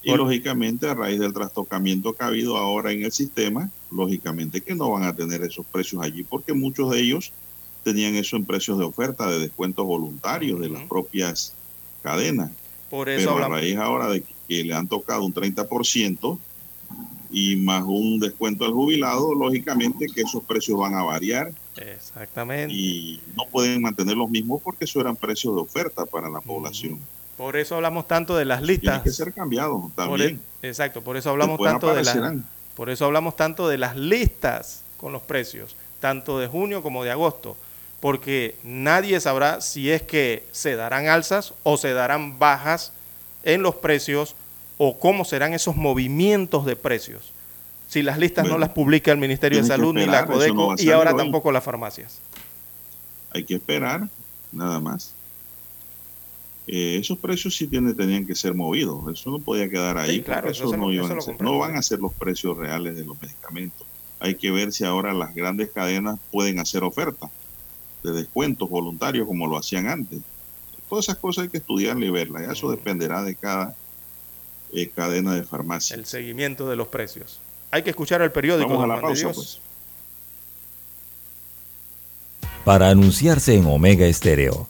Speaker 2: Y lógicamente a raíz del trastocamiento que ha habido ahora en el sistema, lógicamente que no van a tener esos precios allí porque muchos de ellos tenían eso en precios de oferta, de descuentos voluntarios de las propias cadenas.
Speaker 4: Por eso
Speaker 2: Pero a raíz ahora de que le han tocado un 30% y más un descuento al jubilado, lógicamente que esos precios van a variar.
Speaker 4: Exactamente.
Speaker 2: Y no pueden mantener los mismos porque eso eran precios de oferta para la población.
Speaker 4: Por eso hablamos tanto de las listas.
Speaker 2: Tiene que ser cambiado también.
Speaker 4: E, exacto, por eso hablamos tanto de las por eso hablamos tanto de las listas con los precios, tanto de junio como de agosto, porque nadie sabrá si es que se darán alzas o se darán bajas en los precios o cómo serán esos movimientos de precios. Si las listas no las publica el Ministerio de Salud ni la Codeco y ahora tampoco las farmacias.
Speaker 2: Hay que esperar, nada más. Eh, esos precios sí tienen, tenían que ser movidos. Eso no podía quedar ahí.
Speaker 4: claro,
Speaker 2: eso, no, no van a ser los precios reales de los medicamentos. Hay que ver si ahora las grandes cadenas pueden hacer ofertas de descuentos voluntarios como lo hacían antes. Todas esas cosas hay que estudiarlas y verlas. Eso dependerá de cada eh, cadena de farmacia.
Speaker 4: El seguimiento de los precios. Hay que escuchar el periódico.
Speaker 2: Vamos a la pausa, pues.
Speaker 1: Para anunciarse en Omega Estéreo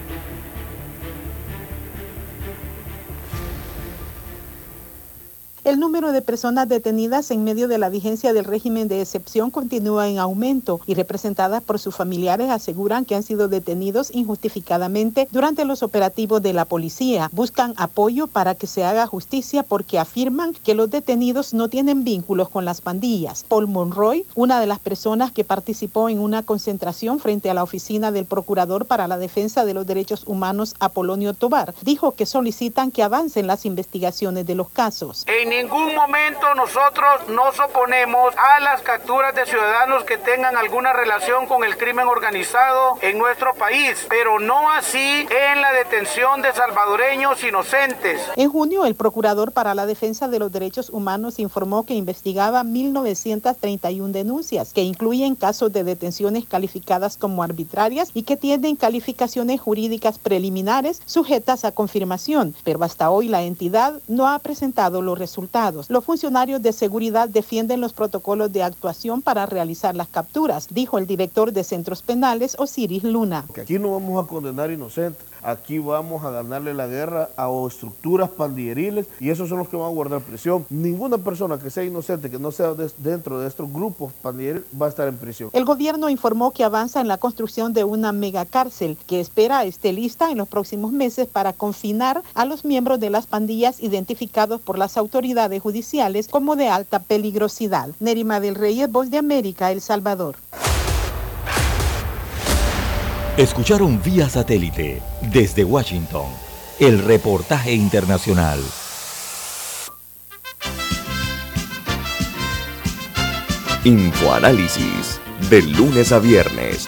Speaker 11: El número de personas detenidas en medio de la vigencia del régimen de excepción continúa en aumento y representadas por sus familiares aseguran que han sido detenidos injustificadamente durante los operativos de la policía. Buscan apoyo para que se haga justicia porque afirman que los detenidos no tienen vínculos con las pandillas. Paul Monroy, una de las personas que participó en una concentración frente a la oficina del Procurador para la Defensa de los Derechos Humanos Apolonio Tobar, dijo que solicitan que avancen las investigaciones de los casos
Speaker 12: ningún momento nosotros nos oponemos a las capturas de ciudadanos que tengan alguna relación con el crimen organizado en nuestro país, pero no así en la detención de salvadoreños inocentes.
Speaker 11: En junio, el Procurador para la Defensa de los Derechos Humanos informó que investigaba 1.931 denuncias, que incluyen casos de detenciones calificadas como arbitrarias y que tienen calificaciones jurídicas preliminares sujetas a confirmación, pero hasta hoy la entidad no ha presentado los resultados los funcionarios de seguridad defienden los protocolos de actuación para realizar las capturas, dijo el director de centros penales Osiris Luna.
Speaker 13: Aquí no vamos a condenar inocentes Aquí vamos a ganarle la guerra a estructuras pandilleriles y esos son los que van a guardar prisión. Ninguna persona que sea inocente, que no sea dentro de estos grupos pandilleriles, va a estar en prisión.
Speaker 11: El gobierno informó que avanza en la construcción de una megacárcel que espera esté lista en los próximos meses para confinar a los miembros de las pandillas identificados por las autoridades judiciales como de alta peligrosidad. Nerima del Reyes, Voz de América, El Salvador.
Speaker 1: Escucharon vía satélite desde Washington el reportaje internacional.
Speaker 3: Infoanálisis, de lunes a viernes,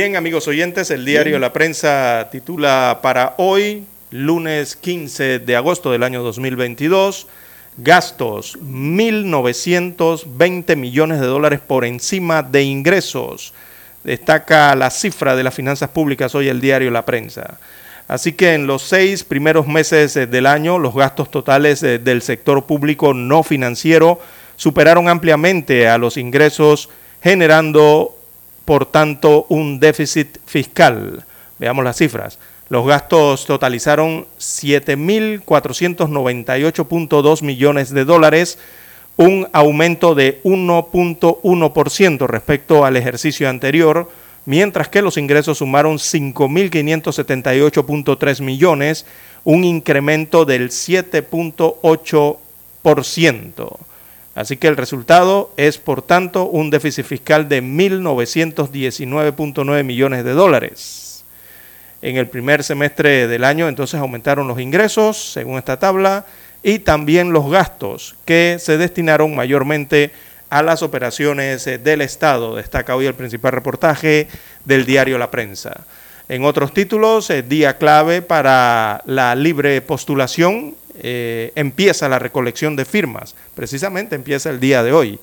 Speaker 4: Bien, amigos oyentes, el diario La Prensa titula para hoy, lunes 15 de agosto del año 2022, gastos 1.920 millones de dólares por encima de ingresos. Destaca la cifra de las finanzas públicas hoy el diario La Prensa. Así que en los seis primeros meses eh, del año, los gastos totales eh, del sector público no financiero superaron ampliamente a los ingresos, generando por tanto, un déficit fiscal. Veamos las cifras. Los gastos totalizaron 7.498.2 millones de dólares, un aumento de 1.1% respecto al ejercicio anterior, mientras que los ingresos sumaron 5.578.3 millones, un incremento del 7.8%. Así que el resultado es, por tanto, un déficit fiscal de 1.919.9 millones de dólares. En el primer semestre del año, entonces, aumentaron los ingresos, según esta tabla, y también los gastos, que se destinaron mayormente a las operaciones del Estado. Destaca hoy el principal reportaje del diario La Prensa. En otros títulos, eh, día clave para la libre postulación eh, empieza la recolección de firmas. Precisamente empieza el día de hoy.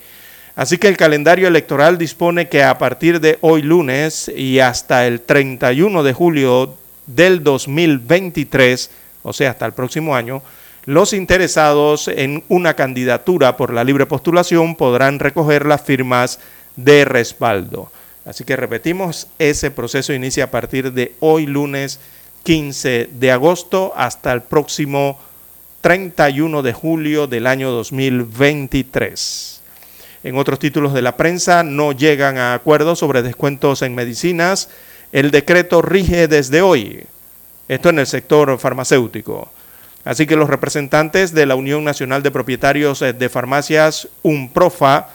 Speaker 4: Así que el calendario electoral dispone que a partir de hoy lunes y hasta el 31 de julio del 2023, o sea, hasta el próximo año, los interesados en una candidatura por la libre postulación podrán recoger las firmas de respaldo. Así que repetimos, ese proceso inicia a partir de hoy lunes 15 de agosto hasta el próximo 31 de julio del año 2023. En otros títulos de la prensa no llegan a acuerdos sobre descuentos en medicinas. El decreto rige desde hoy. Esto en el sector farmacéutico. Así que los representantes de la Unión Nacional de Propietarios de Farmacias, UNPROFA,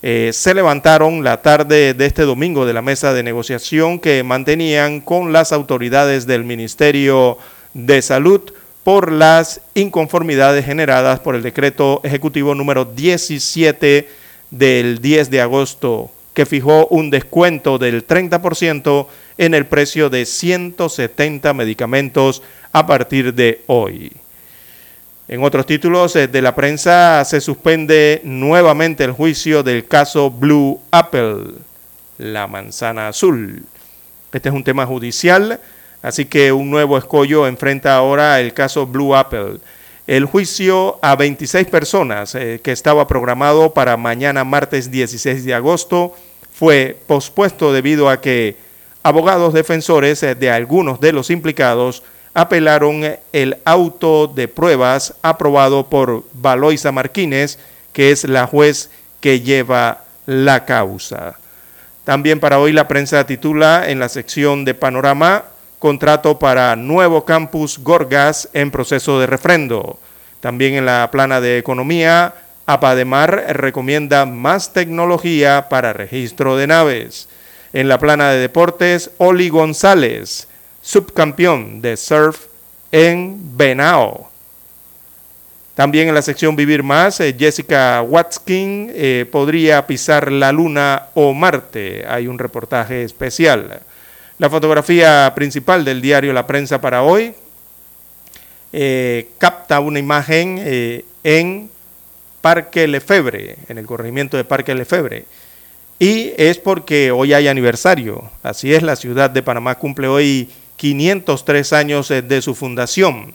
Speaker 4: eh, se levantaron la tarde de este domingo de la mesa de negociación que mantenían con las autoridades del Ministerio de Salud por las inconformidades generadas por el decreto ejecutivo número 17 del 10 de agosto, que fijó un descuento del 30% en el precio de 170 medicamentos a partir de hoy. En otros títulos eh, de la prensa se suspende nuevamente el juicio del caso Blue Apple, la manzana azul. Este es un tema judicial Así que un nuevo escollo enfrenta ahora el caso Blue Apple. El juicio a 26 personas eh, que estaba programado para mañana martes 16 de agosto fue pospuesto debido a que abogados defensores eh, de algunos de los implicados apelaron el auto de pruebas aprobado por Valoisa Martínez, que es la juez que lleva la causa. También para hoy la prensa titula en la sección de Panorama contrato para nuevo campus Gorgas en proceso de refrendo. También en la plana de economía, Apademar recomienda más tecnología para registro de naves. En la plana de deportes, Oli González, subcampeón de surf en Benao. También en la sección Vivir Más, eh, Jessica Watkin eh, podría pisar la Luna o Marte. Hay un reportaje especial. La fotografía principal del diario La Prensa para hoy eh, capta una imagen eh, en Parque Lefebre, en el corregimiento de Parque Lefebre. Y es porque hoy hay aniversario. Así es, la ciudad de Panamá cumple hoy 503 años eh, de su fundación.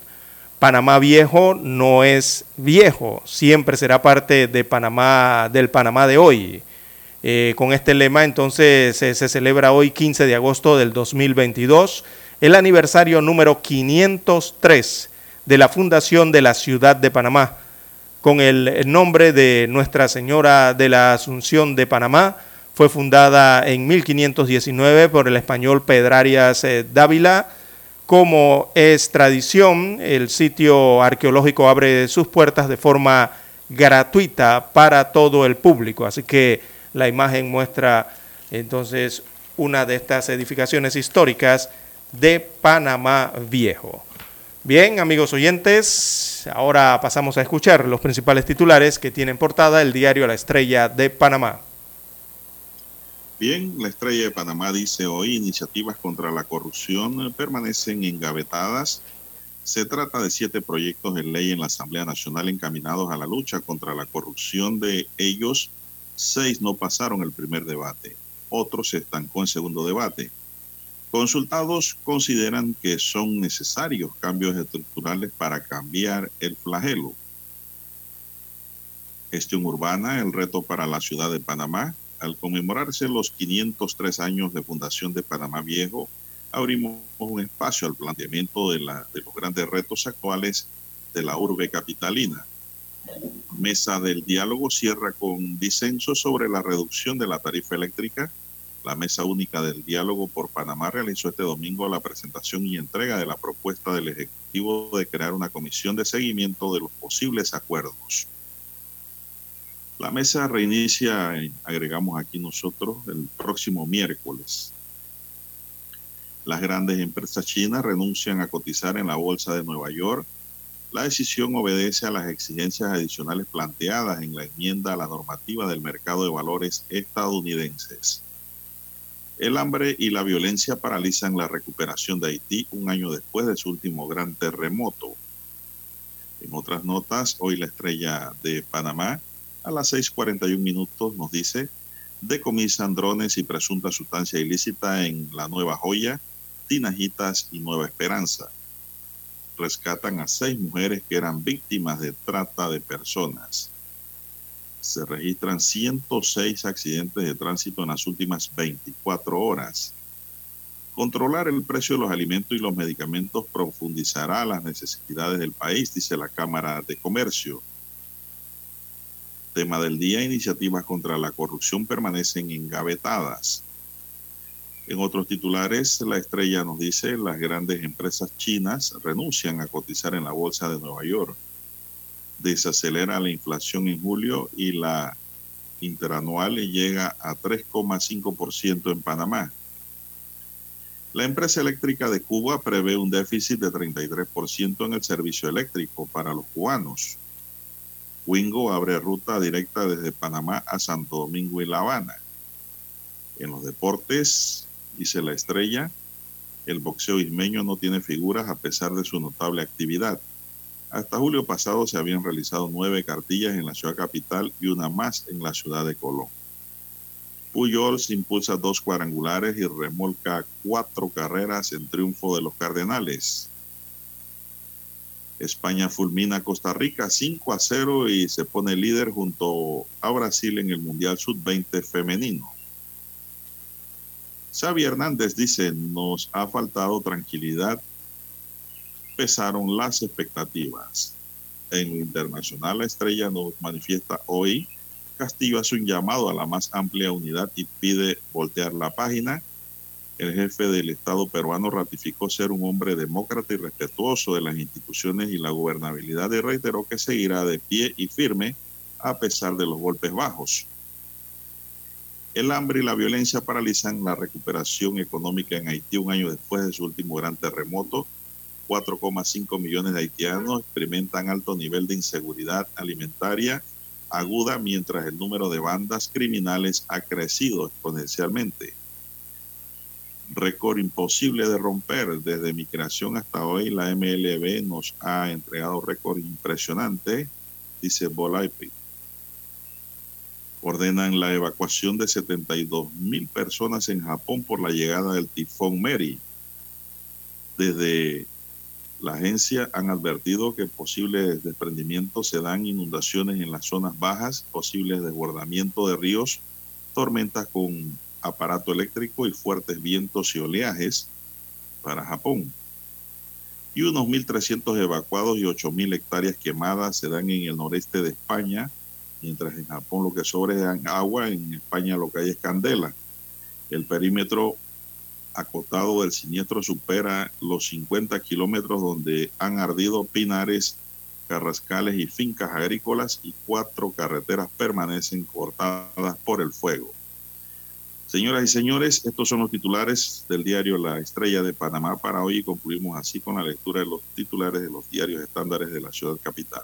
Speaker 4: Panamá viejo no es viejo, siempre será parte de Panamá, del Panamá de hoy. Eh, con este lema entonces se celebra hoy 15 de agosto del 2022 el aniversario número 503 de la fundación de la ciudad de Panamá, con el nombre de Nuestra Señora de la Asunción de Panamá, Fue fundada en 1519 por el español Pedrarias eh, Dávila. Como es tradición, el sitio arqueológico abre sus puertas de forma gratuita para todo el público. Así que la imagen muestra entonces una de estas edificaciones históricas de Panamá Viejo. Bien, amigos oyentes, ahora pasamos a escuchar los principales titulares que tienen portada el diario La Estrella de Panamá.
Speaker 2: Bien, la Estrella de Panamá dice hoy iniciativas contra la corrupción permanecen engavetadas. Se trata de siete proyectos de ley en la Asamblea Nacional encaminados a la lucha contra la corrupción. De ellos, seis no pasaron el primer debate. Otros se estancó en segundo debate. Consultados consideran que son necesarios cambios estructurales para cambiar el flagelo. Gestión urbana, el reto para la ciudad de Panamá. Al conmemorarse los 503 años de fundación de Panamá Viejo, abrimos un espacio al planteamiento de, la, de los grandes retos actuales de la urbe capitalina. Mesa del diálogo cierra con disenso sobre la reducción de la tarifa eléctrica la Mesa Única del Diálogo por Panamá realizó este domingo la presentación y entrega de la propuesta del Ejecutivo de crear una comisión de seguimiento de los posibles acuerdos. La mesa reinicia, agregamos aquí nosotros, el próximo miércoles. Las grandes empresas chinas renuncian a cotizar en la Bolsa de Nueva York. La decisión obedece a las exigencias adicionales planteadas en la enmienda a la normativa del mercado de valores estadounidenses. El hambre y la violencia paralizan la recuperación de Haití un año después de su último gran terremoto. En otras notas, hoy la estrella de Panamá a las 6.41 minutos nos dice, decomisan drones y presunta sustancia ilícita en La Nueva Joya, Tinajitas y Nueva Esperanza. Rescatan a seis mujeres que eran víctimas de trata de personas se registran 106 accidentes de tránsito en las últimas 24 horas. Controlar el precio de los alimentos y los medicamentos profundizará las necesidades del país, dice la Cámara de Comercio. Tema del día, iniciativas contra la corrupción permanecen engavetadas. En otros titulares, la estrella nos dice, las grandes empresas chinas renuncian a cotizar en la Bolsa de Nueva York desacelera la inflación en julio y la interanual llega a 3,5% en Panamá. La empresa eléctrica de Cuba prevé un déficit de 33% en el servicio eléctrico para los cubanos. Wingo abre ruta directa desde Panamá a Santo Domingo y La Habana. En los deportes, dice la estrella, el boxeo ismeño no tiene figuras a pesar de su notable actividad. Hasta julio pasado se habían realizado nueve cartillas en la ciudad capital y una más en la ciudad de Colón. Pujols impulsa dos cuadrangulares y remolca cuatro carreras en triunfo de los Cardenales. España fulmina a Costa Rica 5 a 0 y se pone líder junto a Brasil en el Mundial Sub-20 femenino. Xavi Hernández dice, nos ha faltado tranquilidad pesaron las expectativas. En lo internacional, la estrella nos manifiesta hoy. Castillo hace un llamado a la más amplia unidad y pide voltear la página. El jefe del Estado peruano ratificó ser un hombre demócrata y respetuoso de las instituciones y la gobernabilidad y reiteró que seguirá de pie y firme a pesar de los golpes bajos. El hambre y la violencia paralizan la recuperación económica en Haití un año después de su último gran terremoto 4,5 millones de haitianos experimentan alto nivel de inseguridad alimentaria aguda mientras el número de bandas criminales ha crecido exponencialmente. Récord imposible de romper. Desde mi creación hasta hoy, la MLB nos ha entregado récord impresionante, dice Bolaipi. Ordenan la evacuación de 72 mil personas en Japón por la llegada del tifón Mary. Desde la agencia han advertido que posibles desprendimientos se dan inundaciones en las zonas bajas, posibles desbordamientos de ríos, tormentas con aparato eléctrico y fuertes vientos y oleajes para Japón. Y unos 1.300 evacuados y 8.000 hectáreas quemadas se dan en el noreste de España mientras en Japón lo que sobra es agua, en España lo que hay es candela. El perímetro acotado del siniestro supera los 50 kilómetros donde han ardido pinares, carrascales y fincas agrícolas y cuatro carreteras permanecen cortadas por el fuego. Señoras y señores, estos son los titulares del diario La Estrella de Panamá para hoy y concluimos así con la lectura de los titulares de los diarios estándares de la ciudad capital.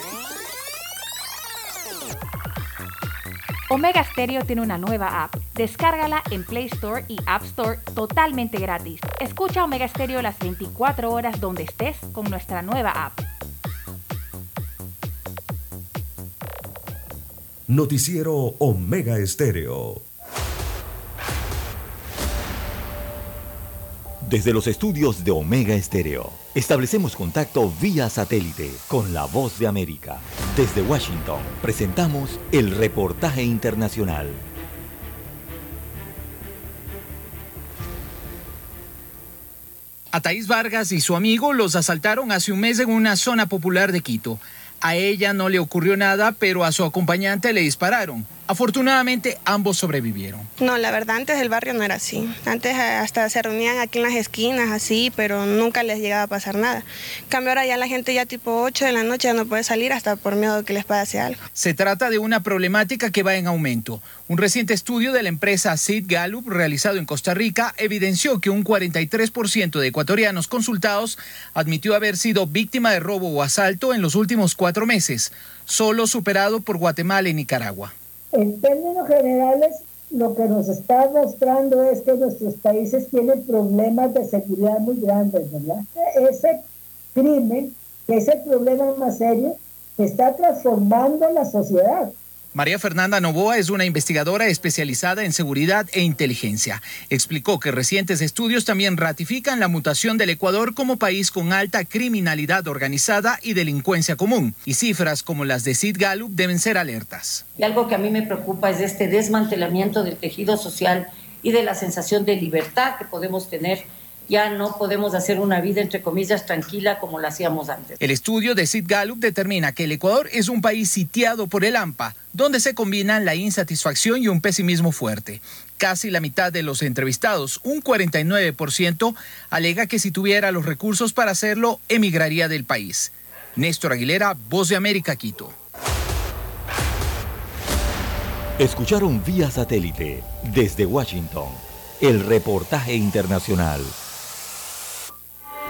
Speaker 10: Omega Stereo tiene una nueva app. Descárgala en Play Store y App Store totalmente gratis. Escucha Omega Stereo las 24 horas donde estés con nuestra nueva app.
Speaker 3: Noticiero Omega Estéreo.
Speaker 1: Desde los estudios de Omega Estéreo, establecemos contacto vía satélite con la voz de América. Desde Washington, presentamos el reportaje internacional.
Speaker 14: A Thais Vargas y su amigo los asaltaron hace un mes en una zona popular de Quito. A ella no le ocurrió nada, pero a su acompañante le dispararon. Afortunadamente, ambos sobrevivieron.
Speaker 15: No, la verdad, antes el barrio no era así. Antes eh, hasta se reunían aquí en las esquinas, así, pero nunca les llegaba a pasar nada. En cambio, ahora ya la gente ya tipo 8 de la noche ya no puede salir hasta por miedo de que les pase algo.
Speaker 14: Se trata de una problemática que va en aumento. Un reciente estudio de la empresa Sid Gallup, realizado en Costa Rica, evidenció que un 43% de ecuatorianos consultados admitió haber sido víctima de robo o asalto en los últimos cuatro meses, solo superado por Guatemala y Nicaragua.
Speaker 16: En términos generales, lo que nos está mostrando es que nuestros países tienen problemas de seguridad muy grandes, ¿verdad? Ese crimen, que es el problema más serio, está transformando la sociedad.
Speaker 14: María Fernanda Novoa es una investigadora especializada en seguridad e inteligencia. Explicó que recientes estudios también ratifican la mutación del Ecuador como país con alta criminalidad organizada y delincuencia común. Y cifras como las de Sid Gallup deben ser alertas.
Speaker 17: Y algo que a mí me preocupa es este desmantelamiento del tejido social y de la sensación de libertad que podemos tener ya no podemos hacer una vida, entre comillas, tranquila como la hacíamos antes.
Speaker 14: El estudio de Sid Gallup determina que el Ecuador es un país sitiado por el AMPA, donde se combinan la insatisfacción y un pesimismo fuerte. Casi la mitad de los entrevistados, un 49%, alega que si tuviera los recursos para hacerlo, emigraría del país. Néstor Aguilera, Voz de América, Quito.
Speaker 1: Escucharon vía satélite desde Washington el reportaje internacional.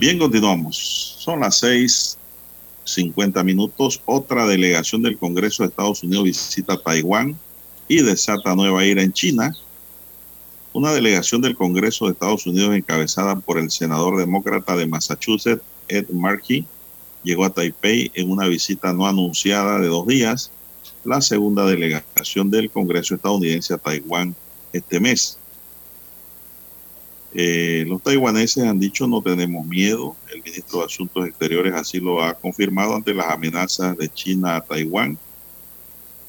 Speaker 2: Bien, continuamos. Son las seis cincuenta minutos. Otra delegación del Congreso de Estados Unidos visita Taiwán y desata nueva ira en China. Una delegación del Congreso de Estados Unidos encabezada por el senador demócrata de Massachusetts, Ed Markey, llegó a Taipei en una visita no anunciada de dos días, la segunda delegación del Congreso estadounidense a Taiwán este mes. Eh, los taiwaneses han dicho no tenemos miedo. El ministro de Asuntos Exteriores así lo ha confirmado ante las amenazas de China a Taiwán.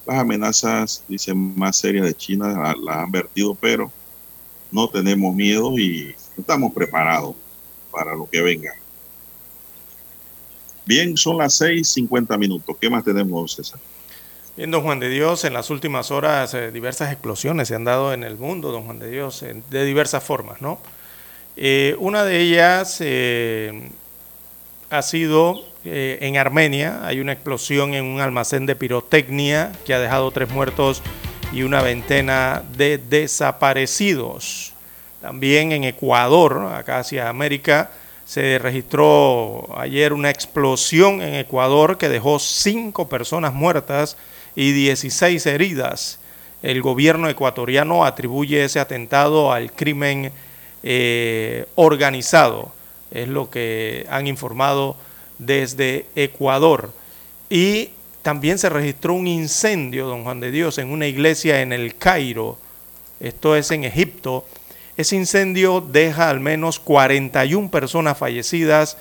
Speaker 2: Las amenazas, dicen, más serias de China las han vertido, pero no tenemos miedo y estamos preparados para lo que venga. Bien, son las 6:50 minutos. ¿Qué más tenemos, César?
Speaker 4: Bien, don Juan de Dios, en las últimas horas eh, diversas explosiones se han dado en el mundo, don Juan de Dios, de diversas formas, ¿no? Eh, una de ellas eh, ha sido en Armenia, hay una explosión en un almacén de pirotecnia que ha dejado tres muertos y una veintena de desaparecidos. También en Ecuador, acá hacia América, se registró ayer una explosión en Ecuador que dejó cinco personas muertas y 16 heridas. El gobierno ecuatoriano atribuye ese atentado al crimen eh, organizado, es lo que han informado desde Ecuador. Y también se registró un incendio, don Juan de Dios, en una iglesia en el Cairo, esto es en Egipto. Ese incendio deja al menos 41 personas fallecidas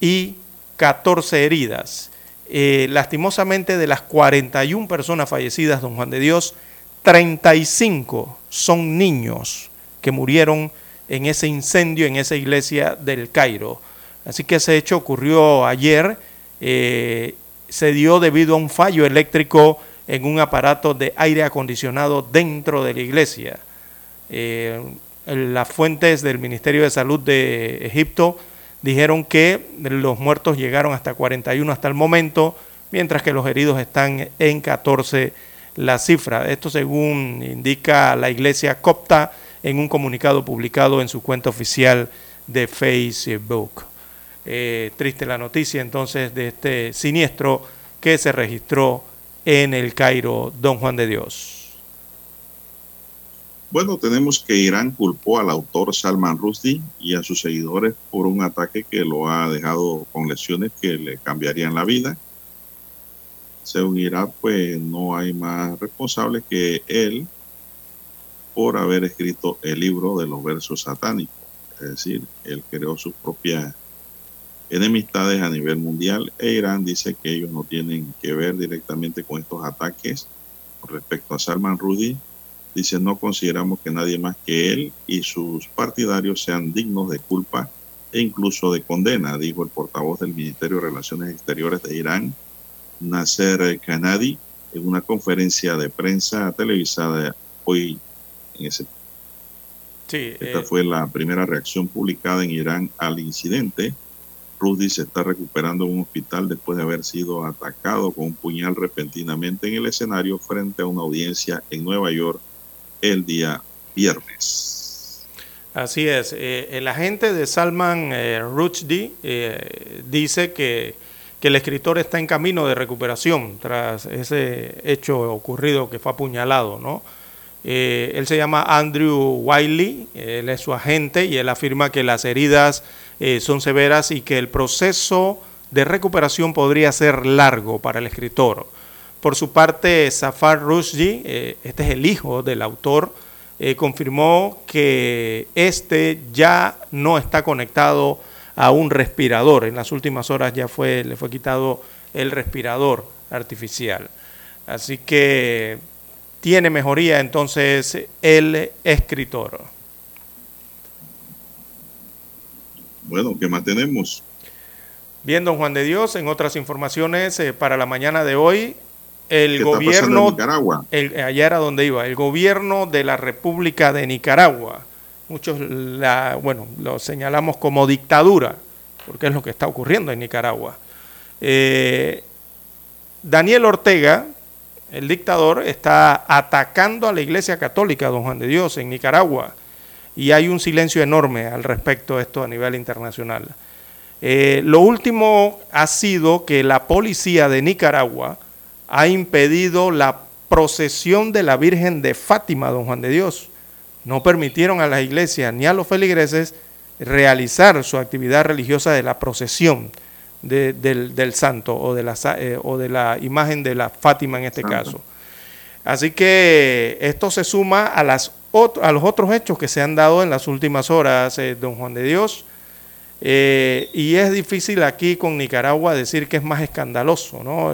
Speaker 4: y 14 heridas. Eh, lastimosamente de las 41 personas fallecidas, don Juan de Dios, 35 son niños que murieron en ese incendio en esa iglesia del Cairo. Así que ese hecho ocurrió ayer, eh, se dio debido a un fallo eléctrico en un aparato de aire acondicionado dentro de la iglesia. Eh, las fuentes del Ministerio de Salud de Egipto dijeron que los muertos llegaron hasta 41 hasta el momento, mientras que los heridos están en 14 la cifra. Esto según indica la iglesia copta en un comunicado publicado en su cuenta oficial de Facebook. Eh, triste la noticia entonces de este siniestro que se registró en el Cairo, Don Juan de Dios.
Speaker 2: Bueno, tenemos que Irán culpó al autor Salman Rushdie y a sus seguidores por un ataque que lo ha dejado con lesiones que le cambiarían la vida. Según Irán, pues no hay más responsable que él por haber escrito el libro de los versos satánicos. Es decir, él creó sus propias enemistades a nivel mundial e Irán dice que ellos no tienen que ver directamente con estos ataques respecto a Salman Rushdie Dice, no consideramos que nadie más que él y sus partidarios sean dignos de culpa e incluso de condena, dijo el portavoz del Ministerio de Relaciones Exteriores de Irán, Nasser Kanadi, en una conferencia de prensa televisada hoy en ese.
Speaker 4: Sí,
Speaker 2: Esta
Speaker 4: eh,
Speaker 2: fue la primera reacción publicada en Irán al incidente. Rudy se está recuperando en un hospital después de haber sido atacado con un puñal repentinamente en el escenario frente a una audiencia en Nueva York el día viernes.
Speaker 4: Así es. Eh, el agente de Salman eh, Rushdie eh, dice que, que, el escritor está en camino de recuperación tras ese hecho ocurrido que fue apuñalado, ¿no? él se llama Andrew Wiley, él es su agente y él afirma que las heridas son severas y que el proceso de recuperación podría ser largo para el escritor. Por su parte, Zafar Rushdie, eh, este es el hijo del autor, eh, confirmó que este ya no está conectado a un respirador. En las últimas horas ya fue, le fue quitado el respirador artificial. Así que tiene mejoría entonces el escritor.
Speaker 2: Bueno, ¿qué más tenemos?
Speaker 4: Bien, don Juan de Dios, en otras informaciones eh, para la mañana de hoy, el gobierno,
Speaker 2: Nicaragua?
Speaker 4: El, allá era donde iba, el gobierno de la República de Nicaragua, muchos la, bueno, lo señalamos como dictadura, porque es lo que está ocurriendo en Nicaragua. Eh, Daniel Ortega, el dictador, está atacando a la Iglesia Católica, don Juan de Dios, en Nicaragua, y hay un silencio enorme al respecto de esto a nivel internacional. Eh, lo último ha sido que la policía de Nicaragua ha impedido la procesión de la Virgen de Fátima, don Juan de Dios. No permitieron a las iglesias ni a los feligreses realizar su actividad religiosa de la procesión del, santo o de, la, eh, o de la imagen de la Fátima en este caso. Así que esto se suma a, las, a los otros hechos que se han dado en las últimas horas, eh, don Juan de Dios. Eh, y es difícil aquí con Nicaragua decir que es más escandaloso, ¿no?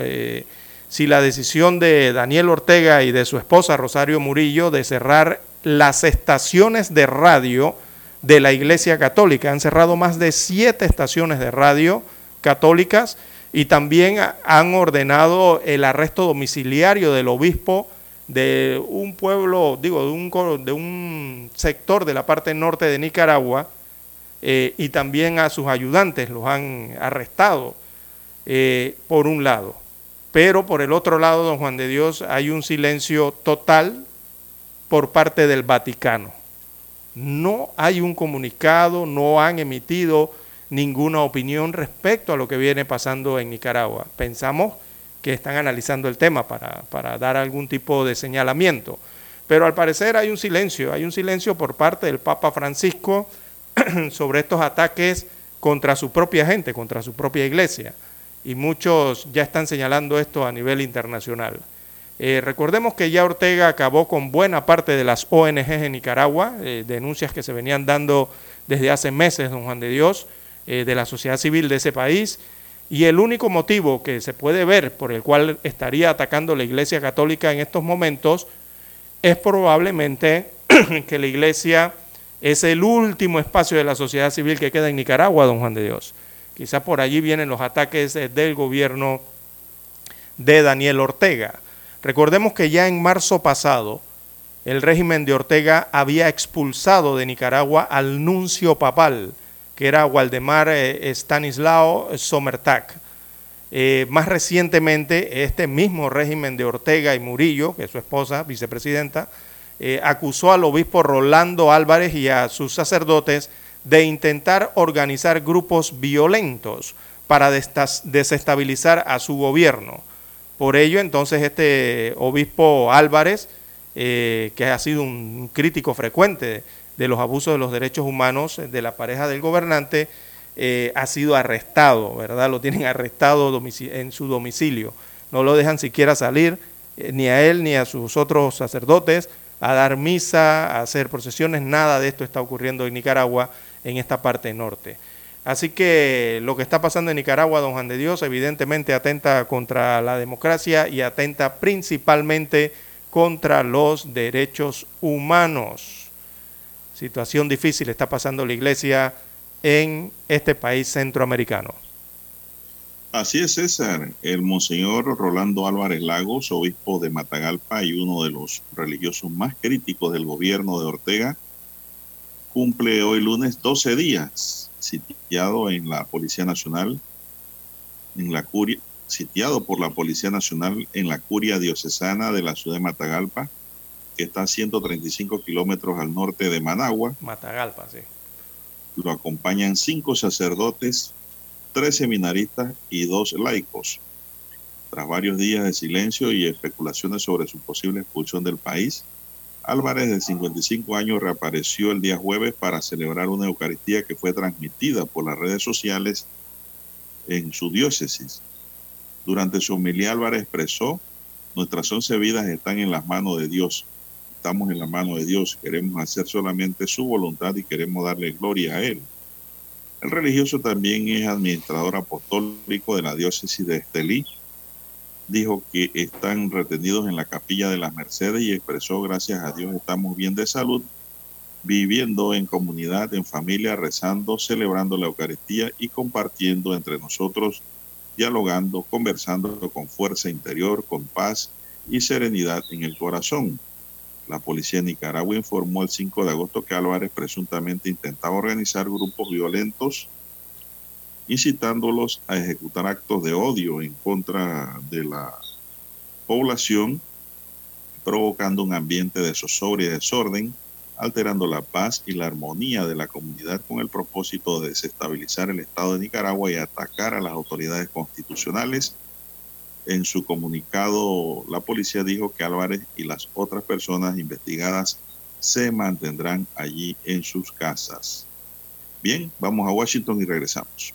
Speaker 4: Si la decisión de Daniel Ortega y de su esposa Rosario Murillo de cerrar las estaciones de radio de la Iglesia Católica. Han cerrado más de siete estaciones de radio católicas y también han ordenado el arresto domiciliario del obispo de un pueblo, digo, de un, de un sector de la parte norte de Nicaragua eh, y también a sus ayudantes los han arrestado, eh, por un lado. Pero por el otro lado, don Juan de Dios, hay un silencio total por parte del Vaticano. No hay un comunicado, no han emitido ninguna opinión respecto a lo que viene pasando en Nicaragua. Pensamos que están analizando el tema para, para, dar algún tipo de señalamiento. Pero al parecer hay un silencio, hay un silencio por parte del Papa Francisco sobre estos ataques contra su propia gente, contra su propia iglesia. Y muchos ya están señalando esto a nivel internacional. Eh, recordemos que ya Ortega acabó con buena parte de las ONGs en Nicaragua, eh, denuncias que se venían dando desde hace meses, don Juan de Dios, eh, de la sociedad civil de ese país. Y el único motivo que se puede ver por el cual estaría atacando la Iglesia Católica en estos momentos es probablemente que la Iglesia es el último espacio de la sociedad civil que queda en Nicaragua, don Juan de Dios. Quizá por allí vienen los ataques eh, del gobierno de Daniel Ortega. Recordemos que ya en marzo pasado el régimen de Ortega había expulsado de Nicaragua al nuncio papal que era Waldemar eh, Stanislao Somertag. Eh, más recientemente, este mismo régimen de Ortega y Murillo, que es su esposa, vicepresidenta, eh, acusó al obispo Rolando Álvarez y a sus sacerdotes de intentar organizar grupos violentos para desestabilizar a su gobierno. Por ello, entonces, este obispo Álvarez, que ha sido un crítico frecuente de los abusos de los derechos humanos de la pareja del gobernante, eh, ha sido arrestado, ¿verdad? Lo tienen arrestado en su domicilio. No lo dejan siquiera salir, eh, ni a él ni a sus otros sacerdotes, a dar misa, a hacer procesiones, nada de esto está ocurriendo en Nicaragua, en esta parte norte. Así que lo que está pasando en Nicaragua, don Juan de Dios, evidentemente atenta contra la democracia y atenta principalmente contra los derechos humanos situación difícil está pasando la iglesia en este país centroamericano.
Speaker 2: Así es, César. El monseñor Rolando Álvarez Lagos, obispo de Matagalpa y uno de los religiosos más críticos del gobierno de Ortega, cumple hoy lunes 12 días sitiado en la Policía Nacional, en la curia, sitiado por la Policía Nacional en la curia diocesana de la ciudad de Matagalpa, que está a 135 kilómetros al norte de Managua.
Speaker 4: Matagalpa, sí.
Speaker 2: Lo acompañan cinco sacerdotes, tres seminaristas y dos laicos. Tras varios días de silencio y especulaciones sobre su posible expulsión del país, Álvarez, de 55 años, reapareció el día jueves para celebrar una Eucaristía que fue transmitida por las redes sociales en su diócesis. Durante su homilía, Álvarez expresó, nuestras once vidas están en las manos de Dios estamos en la mano de Dios, queremos hacer solamente su voluntad y queremos darle gloria a Él. El religioso también es administrador apostólico de la diócesis de Estelí. Dijo que están retenidos en la capilla de las Mercedes y expresó, gracias a Dios, estamos bien de salud viviendo en comunidad, en familia, rezando, celebrando la Eucaristía y compartiendo entre nosotros, dialogando, conversando con fuerza interior, con paz y serenidad en el corazón. La policía de Nicaragua informó el 5 de agosto que Álvarez presuntamente intentaba organizar grupos violentos, incitándolos a ejecutar actos de odio en contra de la población, provocando un ambiente de zozobra y desorden, alterando la paz y la armonía de la comunidad con el propósito de desestabilizar el Estado de Nicaragua y atacar a las autoridades constitucionales en su comunicado, la policía dijo que Álvarez y las otras personas investigadas se mantendrán allí en sus casas. Bien, vamos a Washington y regresamos.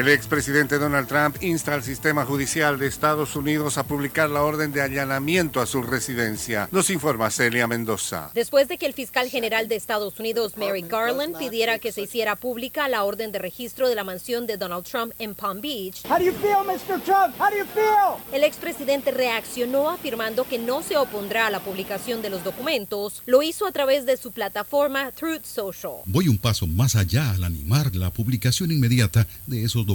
Speaker 18: El expresidente Donald Trump insta al sistema judicial de Estados Unidos a publicar la orden de allanamiento a su residencia. Nos informa Celia Mendoza.
Speaker 19: Después de que el fiscal general de Estados Unidos, Mary Garland, pidiera que se hiciera pública la orden de registro de la mansión de Donald Trump en Palm Beach, el expresidente reaccionó afirmando que no se opondrá a la publicación de los documentos. Lo hizo a través de su plataforma Truth Social.
Speaker 20: Voy un paso más allá al animar la publicación inmediata de esos documentos,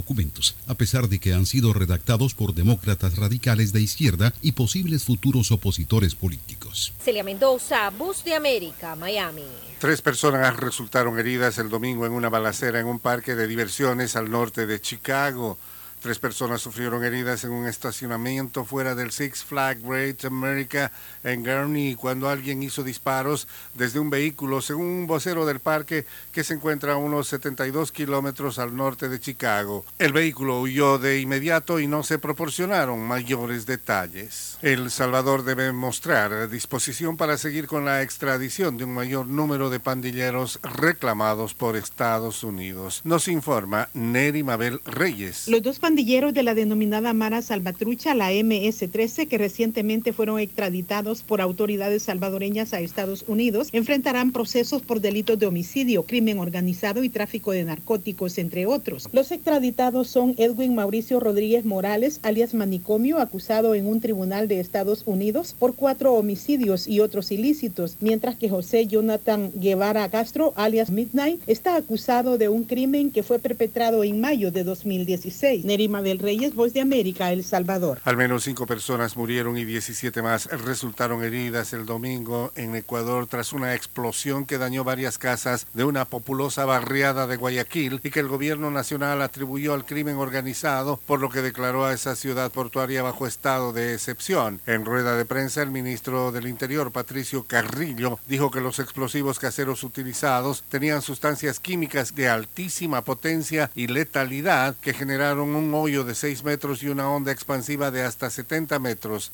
Speaker 20: a pesar de que han sido redactados por demócratas radicales de izquierda y posibles futuros opositores políticos.
Speaker 19: Celia Mendoza, Voz de América, Miami.
Speaker 18: Tres personas resultaron heridas el domingo en una balacera en un parque de diversiones al norte de Chicago. Tres personas sufrieron heridas en un estacionamiento fuera del Six Flag Great America en Gurney cuando alguien hizo disparos desde un vehículo, según un vocero del parque que se encuentra a unos 72 kilómetros al norte de Chicago. El vehículo huyó de inmediato y no se proporcionaron mayores detalles. El Salvador debe mostrar disposición para seguir con la extradición de un mayor número de pandilleros reclamados por Estados Unidos. Nos informa Neri Mabel Reyes.
Speaker 11: Pandilleros de la denominada Mara Salvatrucha, la MS-13, que recientemente fueron extraditados por autoridades salvadoreñas a Estados Unidos, enfrentarán procesos por delitos de homicidio, crimen organizado y tráfico de narcóticos, entre otros. Los extraditados son Edwin Mauricio Rodríguez Morales, alias Manicomio, acusado en un tribunal de Estados Unidos por cuatro homicidios y otros ilícitos, mientras que José Jonathan Guevara Castro, alias Midnight, está acusado de un crimen que fue perpetrado en mayo de 2016. Nerima del Reyes, Voz de América, El Salvador.
Speaker 18: Al menos cinco personas murieron y 17 más resultaron heridas el domingo en Ecuador tras una explosión que dañó varias casas de una populosa barriada de Guayaquil y que el gobierno nacional atribuyó al crimen organizado, por lo que declaró a esa ciudad portuaria bajo estado de excepción. En rueda de prensa, el ministro del Interior, Patricio Carrillo, dijo que los explosivos caseros utilizados tenían sustancias químicas de altísima potencia y letalidad que generaron un hoyo de 6 metros y una onda expansiva de hasta 70 metros.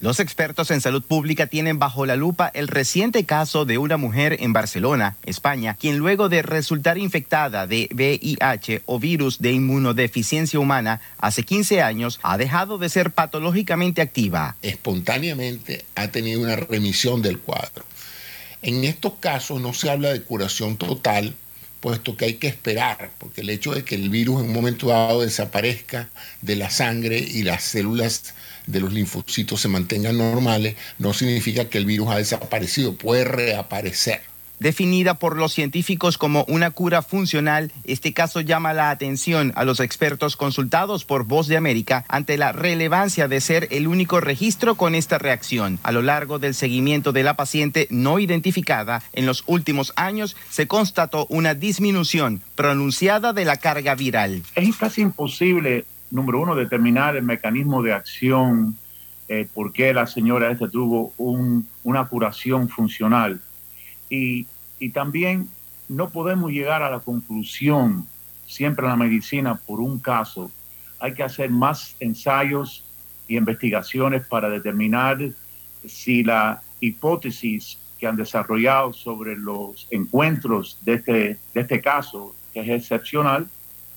Speaker 21: Los expertos en salud pública tienen bajo la lupa el reciente caso de una mujer en Barcelona, España, quien luego de resultar infectada de VIH o virus de inmunodeficiencia humana hace 15 años ha dejado de ser patológicamente activa.
Speaker 22: Espontáneamente ha tenido una remisión del cuadro. En estos casos no se habla de curación total, puesto que hay que esperar, porque el hecho de que el virus en un momento dado desaparezca de la sangre y las células de los linfocitos se mantengan normales, no significa que el virus ha desaparecido, puede reaparecer.
Speaker 21: Definida por los científicos como una cura funcional, este caso llama la atención a los expertos consultados por Voz de América ante la relevancia de ser el único registro con esta reacción. A lo largo del seguimiento de la paciente no identificada, en los últimos años se constató una disminución pronunciada de la carga viral.
Speaker 23: Es casi imposible
Speaker 24: número uno, determinar el mecanismo de acción, eh, por qué la señora esta tuvo una curación funcional. Y, y también no podemos llegar a la conclusión siempre en la medicina por un caso. Hay que hacer más ensayos y investigaciones para determinar si la hipótesis que han desarrollado sobre los encuentros de este, de este caso, que es excepcional,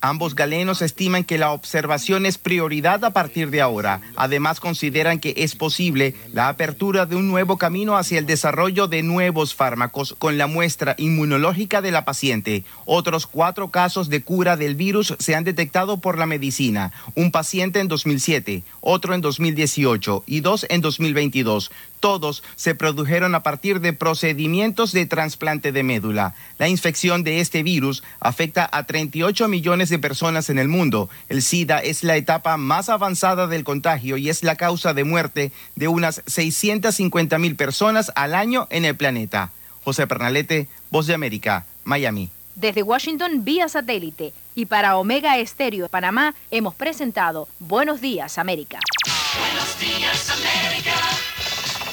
Speaker 21: Ambos galenos estiman que la observación es prioridad a partir de ahora. Además, consideran que es posible la apertura de un nuevo camino hacia el desarrollo de nuevos fármacos con la muestra inmunológica de la paciente. Otros cuatro casos de cura del virus se han detectado por la medicina. Un paciente en 2007, otro en 2018 y dos en 2022 todos se produjeron a partir de procedimientos de trasplante de médula. La infección de este virus afecta a 38 millones de personas en el mundo. El SIDA es la etapa más avanzada del contagio y es la causa de muerte de unas 650 mil personas al año en el planeta. José Pernalete, Voz de América, Miami.
Speaker 19: Desde Washington vía satélite y para Omega Estéreo de Panamá hemos presentado Buenos Días América.
Speaker 25: Buenos días América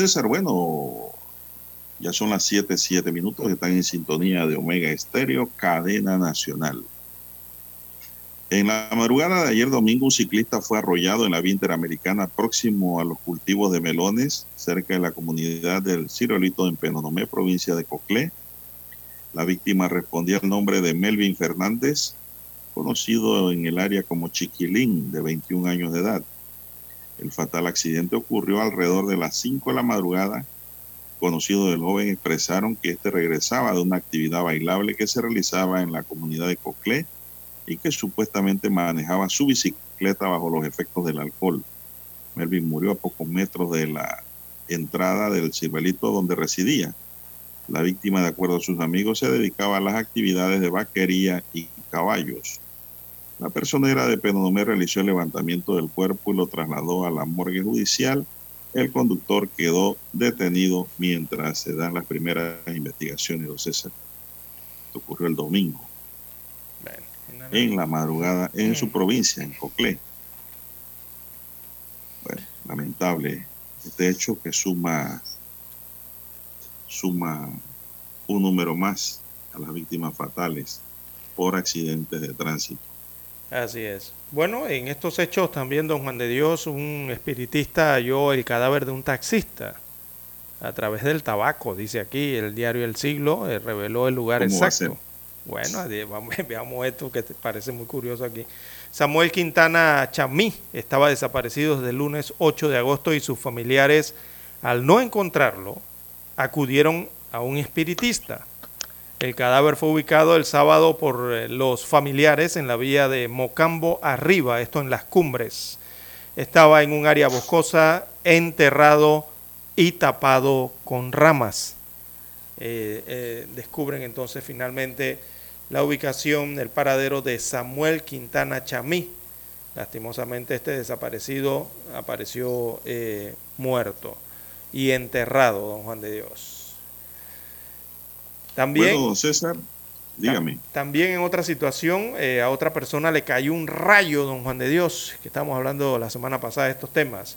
Speaker 2: César, bueno, ya son las 7, 7 minutos, están en sintonía de Omega Estéreo, cadena nacional. En la madrugada de ayer domingo, un ciclista fue arrollado en la vía interamericana próximo a los cultivos de melones, cerca de la comunidad del Cirolito en Penonomé, provincia de Coclé. La víctima respondía al nombre de Melvin Fernández, conocido en el área como Chiquilín, de 21 años de edad. El fatal accidente ocurrió alrededor de las 5 de la madrugada. Conocidos del joven expresaron que este regresaba de una actividad bailable que se realizaba en la comunidad de Coclé y que supuestamente manejaba su bicicleta bajo los efectos del alcohol. Melvin murió a pocos metros de la entrada del ciruelito donde residía. La víctima, de acuerdo a sus amigos, se dedicaba a las actividades de vaquería y caballos. La personera de Penonomé realizó el levantamiento del cuerpo y lo trasladó a la morgue judicial. El conductor quedó detenido mientras se dan las primeras investigaciones. de César. Esto ocurrió el domingo. En la madrugada en su provincia, en Coclé. Bueno, lamentable este hecho que suma, suma un número más a las víctimas fatales por accidentes de tránsito.
Speaker 4: Así es. Bueno, en estos hechos también, don Juan de Dios, un espiritista halló el cadáver de un taxista a través del tabaco, dice aquí el diario El Siglo, eh, reveló el lugar exacto. Bueno, vamos, veamos esto que te parece muy curioso aquí. Samuel Quintana Chamí estaba desaparecido desde el lunes 8 de agosto y sus familiares, al no encontrarlo, acudieron a un espiritista. El cadáver fue ubicado el sábado por eh, los familiares en la vía de Mocambo arriba, esto en las cumbres. Estaba en un área boscosa, enterrado y tapado con ramas. eh, eh, descubren entonces finalmente la ubicación, el paradero de Samuel Quintana Chamí. Lastimosamente este desaparecido apareció muerto y enterrado, don Juan de Dios. También,
Speaker 2: Bueno, César, dígame.
Speaker 4: también en otra situación, eh, a otra persona le cayó un rayo, don Juan de Dios, que estamos hablando la semana pasada de estos temas.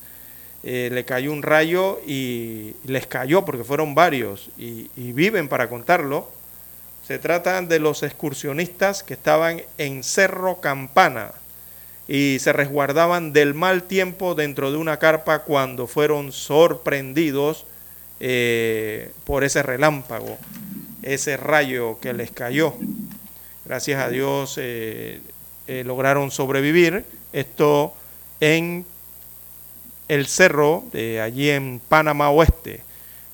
Speaker 4: Eh, le cayó un rayo y les cayó porque fueron varios y, y viven para contarlo. Se trata de los excursionistas que estaban en Cerro Campana y se resguardaban del mal tiempo dentro de una carpa cuando fueron sorprendidos eh, por ese relámpago, ese rayo que les cayó. Gracias a Dios eh, eh, lograron sobrevivir. Esto en el cerro de allí en Panamá Oeste.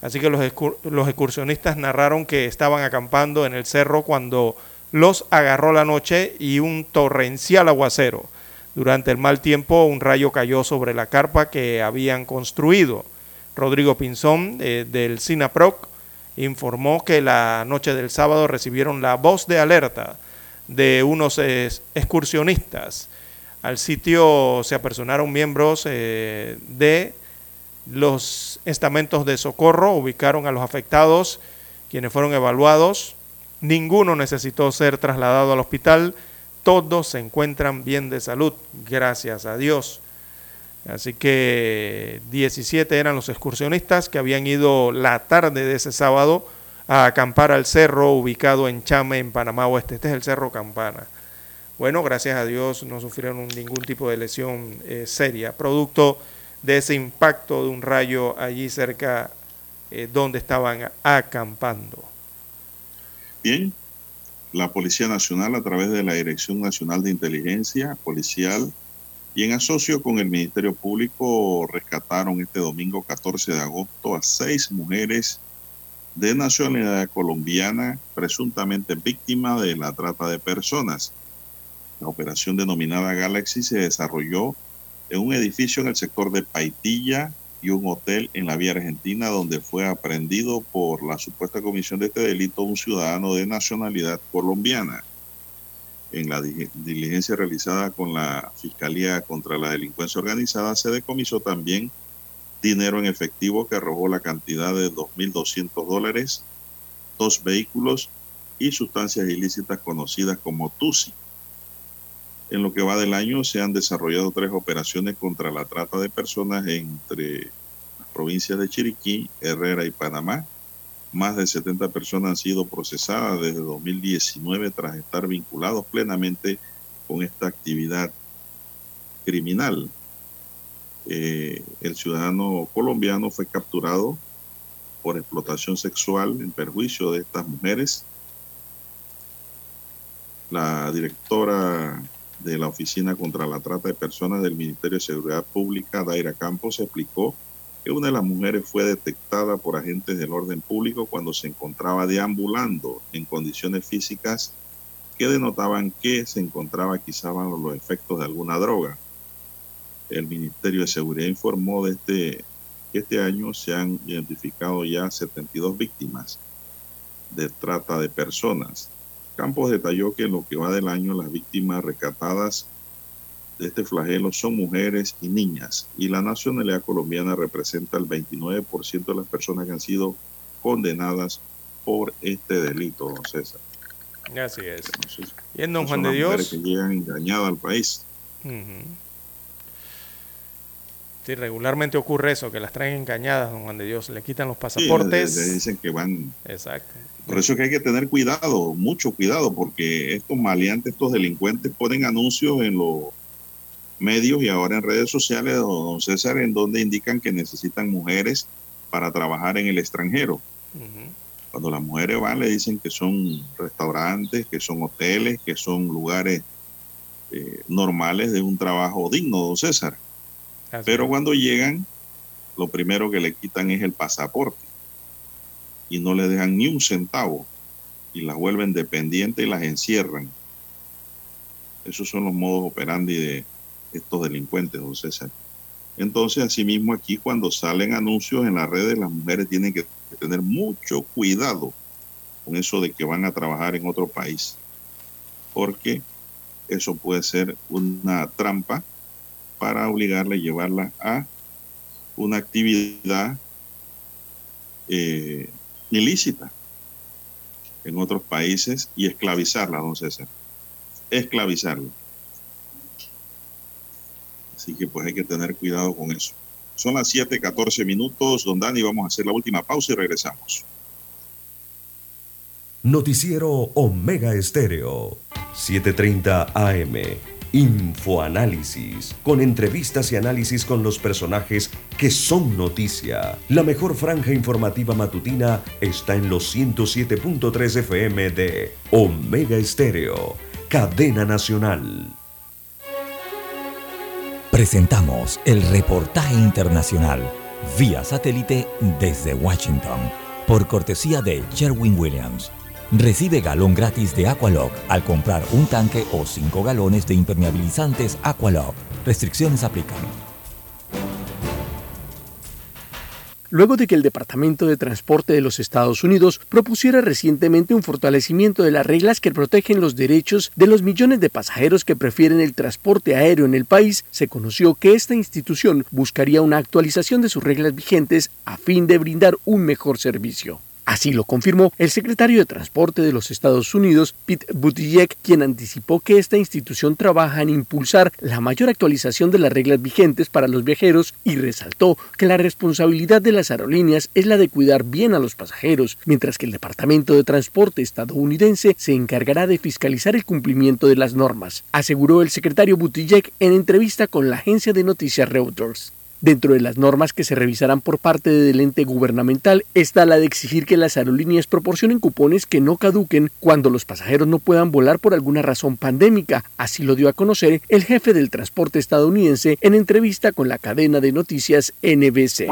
Speaker 4: Así que los, los excursionistas narraron que estaban acampando en el cerro cuando los agarró la noche y un torrencial aguacero. Durante el mal tiempo, un rayo cayó sobre la carpa que habían construido. Rodrigo Pinzón, eh, del SINAPROC, informó que la noche del sábado recibieron la voz de alerta de unos excursionistas. Al sitio se apersonaron miembros eh, de los estamentos de socorro, ubicaron a los afectados, quienes fueron evaluados. Ninguno necesitó ser trasladado al hospital. Todos se encuentran bien de salud, gracias a Dios. Así que 17 eran los excursionistas que habían ido la tarde de ese sábado a acampar al cerro ubicado en Chame, en Panamá Oeste. Este es el Cerro Campana. Bueno, gracias a Dios no sufrieron ningún tipo de lesión eh, seria, producto de ese impacto de un rayo allí cerca eh, donde estaban acampando.
Speaker 2: Bien, la Policía Nacional a través de la Dirección Nacional de Inteligencia Policial y en asocio con el Ministerio Público rescataron este domingo 14 de agosto a seis mujeres de nacionalidad colombiana presuntamente víctimas de la trata de personas. La operación denominada Galaxy se desarrolló en un edificio en el sector de Paitilla y un hotel en la vía argentina donde fue aprendido por la supuesta comisión de este delito un ciudadano de nacionalidad colombiana. En la di- diligencia realizada con la Fiscalía contra la Delincuencia Organizada se decomisó también dinero en efectivo que arrojó la cantidad de 2.200 dólares, dos vehículos y sustancias ilícitas conocidas como TUSI. En lo que va del año se han desarrollado tres operaciones contra la trata de personas entre las provincias de Chiriquí, Herrera y Panamá. Más de 70 personas han sido procesadas desde 2019 tras estar vinculados plenamente con esta actividad criminal. Eh, el ciudadano colombiano fue capturado por explotación sexual en perjuicio de estas mujeres. La directora de la Oficina contra la Trata de Personas del Ministerio de Seguridad Pública, Daira Campos, explicó que una de las mujeres fue detectada por agentes del orden público cuando se encontraba deambulando en condiciones físicas que denotaban que se encontraba quizá bajo los efectos de alguna droga. El Ministerio de Seguridad informó de este, que este año se han identificado ya 72 víctimas de trata de personas. Campos detalló que en lo que va del año las víctimas rescatadas de este flagelo son mujeres y niñas y la nacionalidad colombiana representa el 29% de las personas que han sido condenadas por este delito, don César.
Speaker 4: Así es.
Speaker 2: Entonces,
Speaker 4: Bien, don Juan de Dios.
Speaker 2: que llegan engañadas al país.
Speaker 4: Sí, regularmente ocurre eso, que las traen engañadas, don Juan de Dios. Le quitan los
Speaker 2: Sí,
Speaker 4: pasaportes.
Speaker 2: le- le dicen que van
Speaker 4: Exacto.
Speaker 2: Por eso es que hay que tener cuidado, mucho cuidado, porque estos maleantes, estos delincuentes ponen anuncios en los medios y ahora en redes sociales, don César, en donde indican que necesitan mujeres para trabajar en el extranjero. Cuando las mujeres van, le dicen que son restaurantes, que son hoteles, que son lugares eh, normales de un trabajo digno, don César.
Speaker 4: Así
Speaker 2: Pero
Speaker 4: es.
Speaker 2: cuando llegan, lo primero que le quitan es el pasaporte y no le dejan ni un centavo y las vuelven dependientes y las encierran. Esos son los modos operandi de estos delincuentes, don César. Entonces, asimismo, aquí cuando salen anuncios en las redes, las mujeres tienen que tener mucho cuidado con eso de que van a trabajar en otro país, porque eso puede ser una trampa para obligarle llevarla a una actividad eh, ilícita en otros países y esclavizarla, don César. Esclavizarla. Así que pues hay que tener cuidado con eso. Son las 7:14 minutos, don Dani, vamos a hacer la última pausa y regresamos.
Speaker 3: Noticiero Omega Estéreo, 7:30 AM. Infoanálisis, con entrevistas y análisis con los personajes que son noticia. La mejor franja informativa matutina está en los 107.3 FM de Omega Estéreo, cadena nacional.
Speaker 1: Presentamos el reportaje internacional vía satélite desde Washington, por cortesía de Sherwin Williams. Recibe galón gratis de Aqualock al comprar un tanque o 5 galones de impermeabilizantes Aqualock. Restricciones aplican.
Speaker 26: Luego de que el Departamento de Transporte de los Estados Unidos propusiera recientemente un fortalecimiento de las reglas que protegen los derechos de los millones de pasajeros que prefieren el transporte aéreo en el país, se conoció que esta institución buscaría una actualización de sus reglas vigentes a fin de brindar un mejor servicio. Así lo confirmó el secretario de Transporte de los Estados Unidos, Pete Buttigieg, quien anticipó que esta institución trabaja en impulsar la mayor actualización de las reglas vigentes para los viajeros y resaltó que la responsabilidad de las aerolíneas es la de cuidar bien a los pasajeros, mientras que el Departamento de Transporte estadounidense se encargará de fiscalizar el cumplimiento de las normas, aseguró el secretario Buttigieg en entrevista con la agencia de noticias Reuters. Dentro de las normas que se revisarán por parte del ente gubernamental está la de exigir que las aerolíneas proporcionen cupones que no caduquen cuando los pasajeros no puedan volar por alguna razón pandémica. Así lo dio a conocer el jefe del transporte estadounidense en entrevista con la cadena de noticias NBC.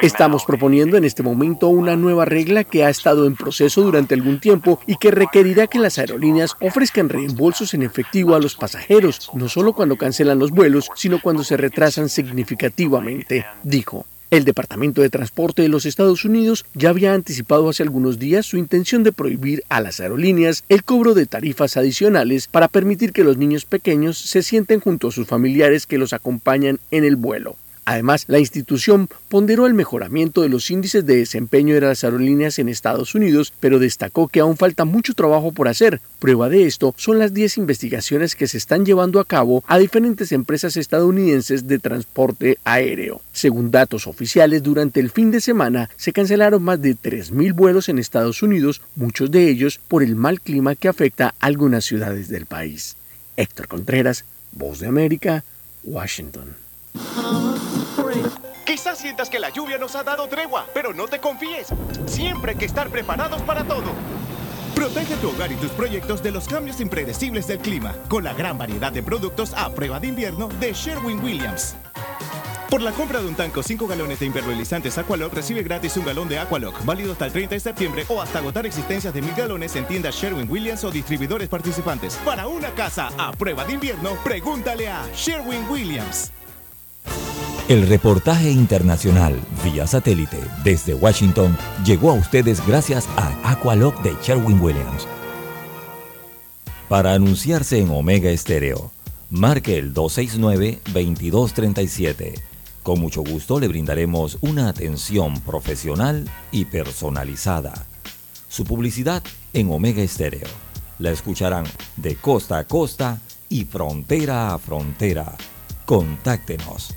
Speaker 26: Estamos proponiendo en este momento una nueva regla que ha estado en proceso durante algún tiempo y que requerirá que las aerolíneas ofrezcan reembolsos en efectivo a los pasajeros, no solo cuando cancelan los vuelos, sino cuando se retrasan significativamente, dijo. El Departamento de Transporte de los Estados Unidos ya había anticipado hace algunos días su intención de prohibir a las aerolíneas el cobro de tarifas adicionales para permitir que los niños pequeños se sienten junto a sus familiares que los acompañan en el vuelo. Además, la institución ponderó el mejoramiento de los índices de desempeño de las aerolíneas en Estados Unidos, pero destacó que aún falta mucho trabajo por hacer. Prueba de esto son las 10 investigaciones que se están llevando a cabo a diferentes empresas estadounidenses de transporte aéreo. Según datos oficiales, durante el fin de semana se cancelaron más de 3.000 vuelos en Estados Unidos, muchos de ellos por el mal clima que afecta a algunas ciudades del país. Héctor Contreras, Voz de América, Washington.
Speaker 27: Quizás sientas que la lluvia nos ha dado tregua, pero no te confíes. Siempre hay que estar preparados para todo. Protege tu hogar y tus proyectos de los cambios impredecibles del clima con la gran variedad de productos a prueba de invierno de Sherwin Williams. Por la compra de un tanco 5 galones de impermeabilizantes Aqualock, recibe gratis un galón de Aqualock, válido hasta el 30 de septiembre o hasta agotar existencias de mil galones en tiendas Sherwin Williams o distribuidores participantes. Para una casa a prueba de invierno, pregúntale a Sherwin Williams.
Speaker 1: El reportaje internacional vía satélite desde Washington llegó a ustedes gracias a Aqualock de Sherwin Williams. Para anunciarse en Omega Estéreo, marque el 269-2237. Con mucho gusto le brindaremos una atención profesional y personalizada. Su publicidad en Omega Estéreo. La escucharán de costa a costa y frontera a frontera. Contáctenos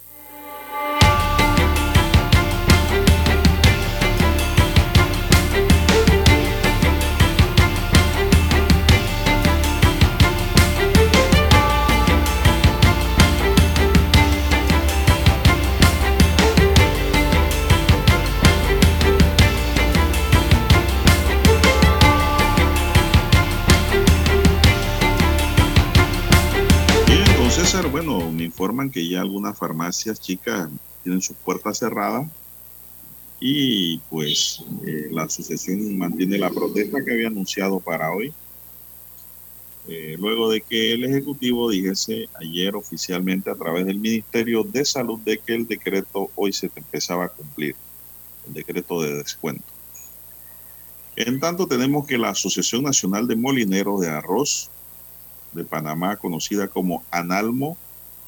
Speaker 2: Bueno, me informan que ya algunas farmacias chicas tienen sus puertas cerradas y pues eh, la asociación mantiene la protesta que había anunciado para hoy. Eh, luego de que el Ejecutivo dijese ayer oficialmente a través del Ministerio de Salud de que el decreto hoy se empezaba a cumplir, el decreto de descuento. En tanto, tenemos que la Asociación Nacional de Molineros de Arroz de Panamá, conocida como ANALMO,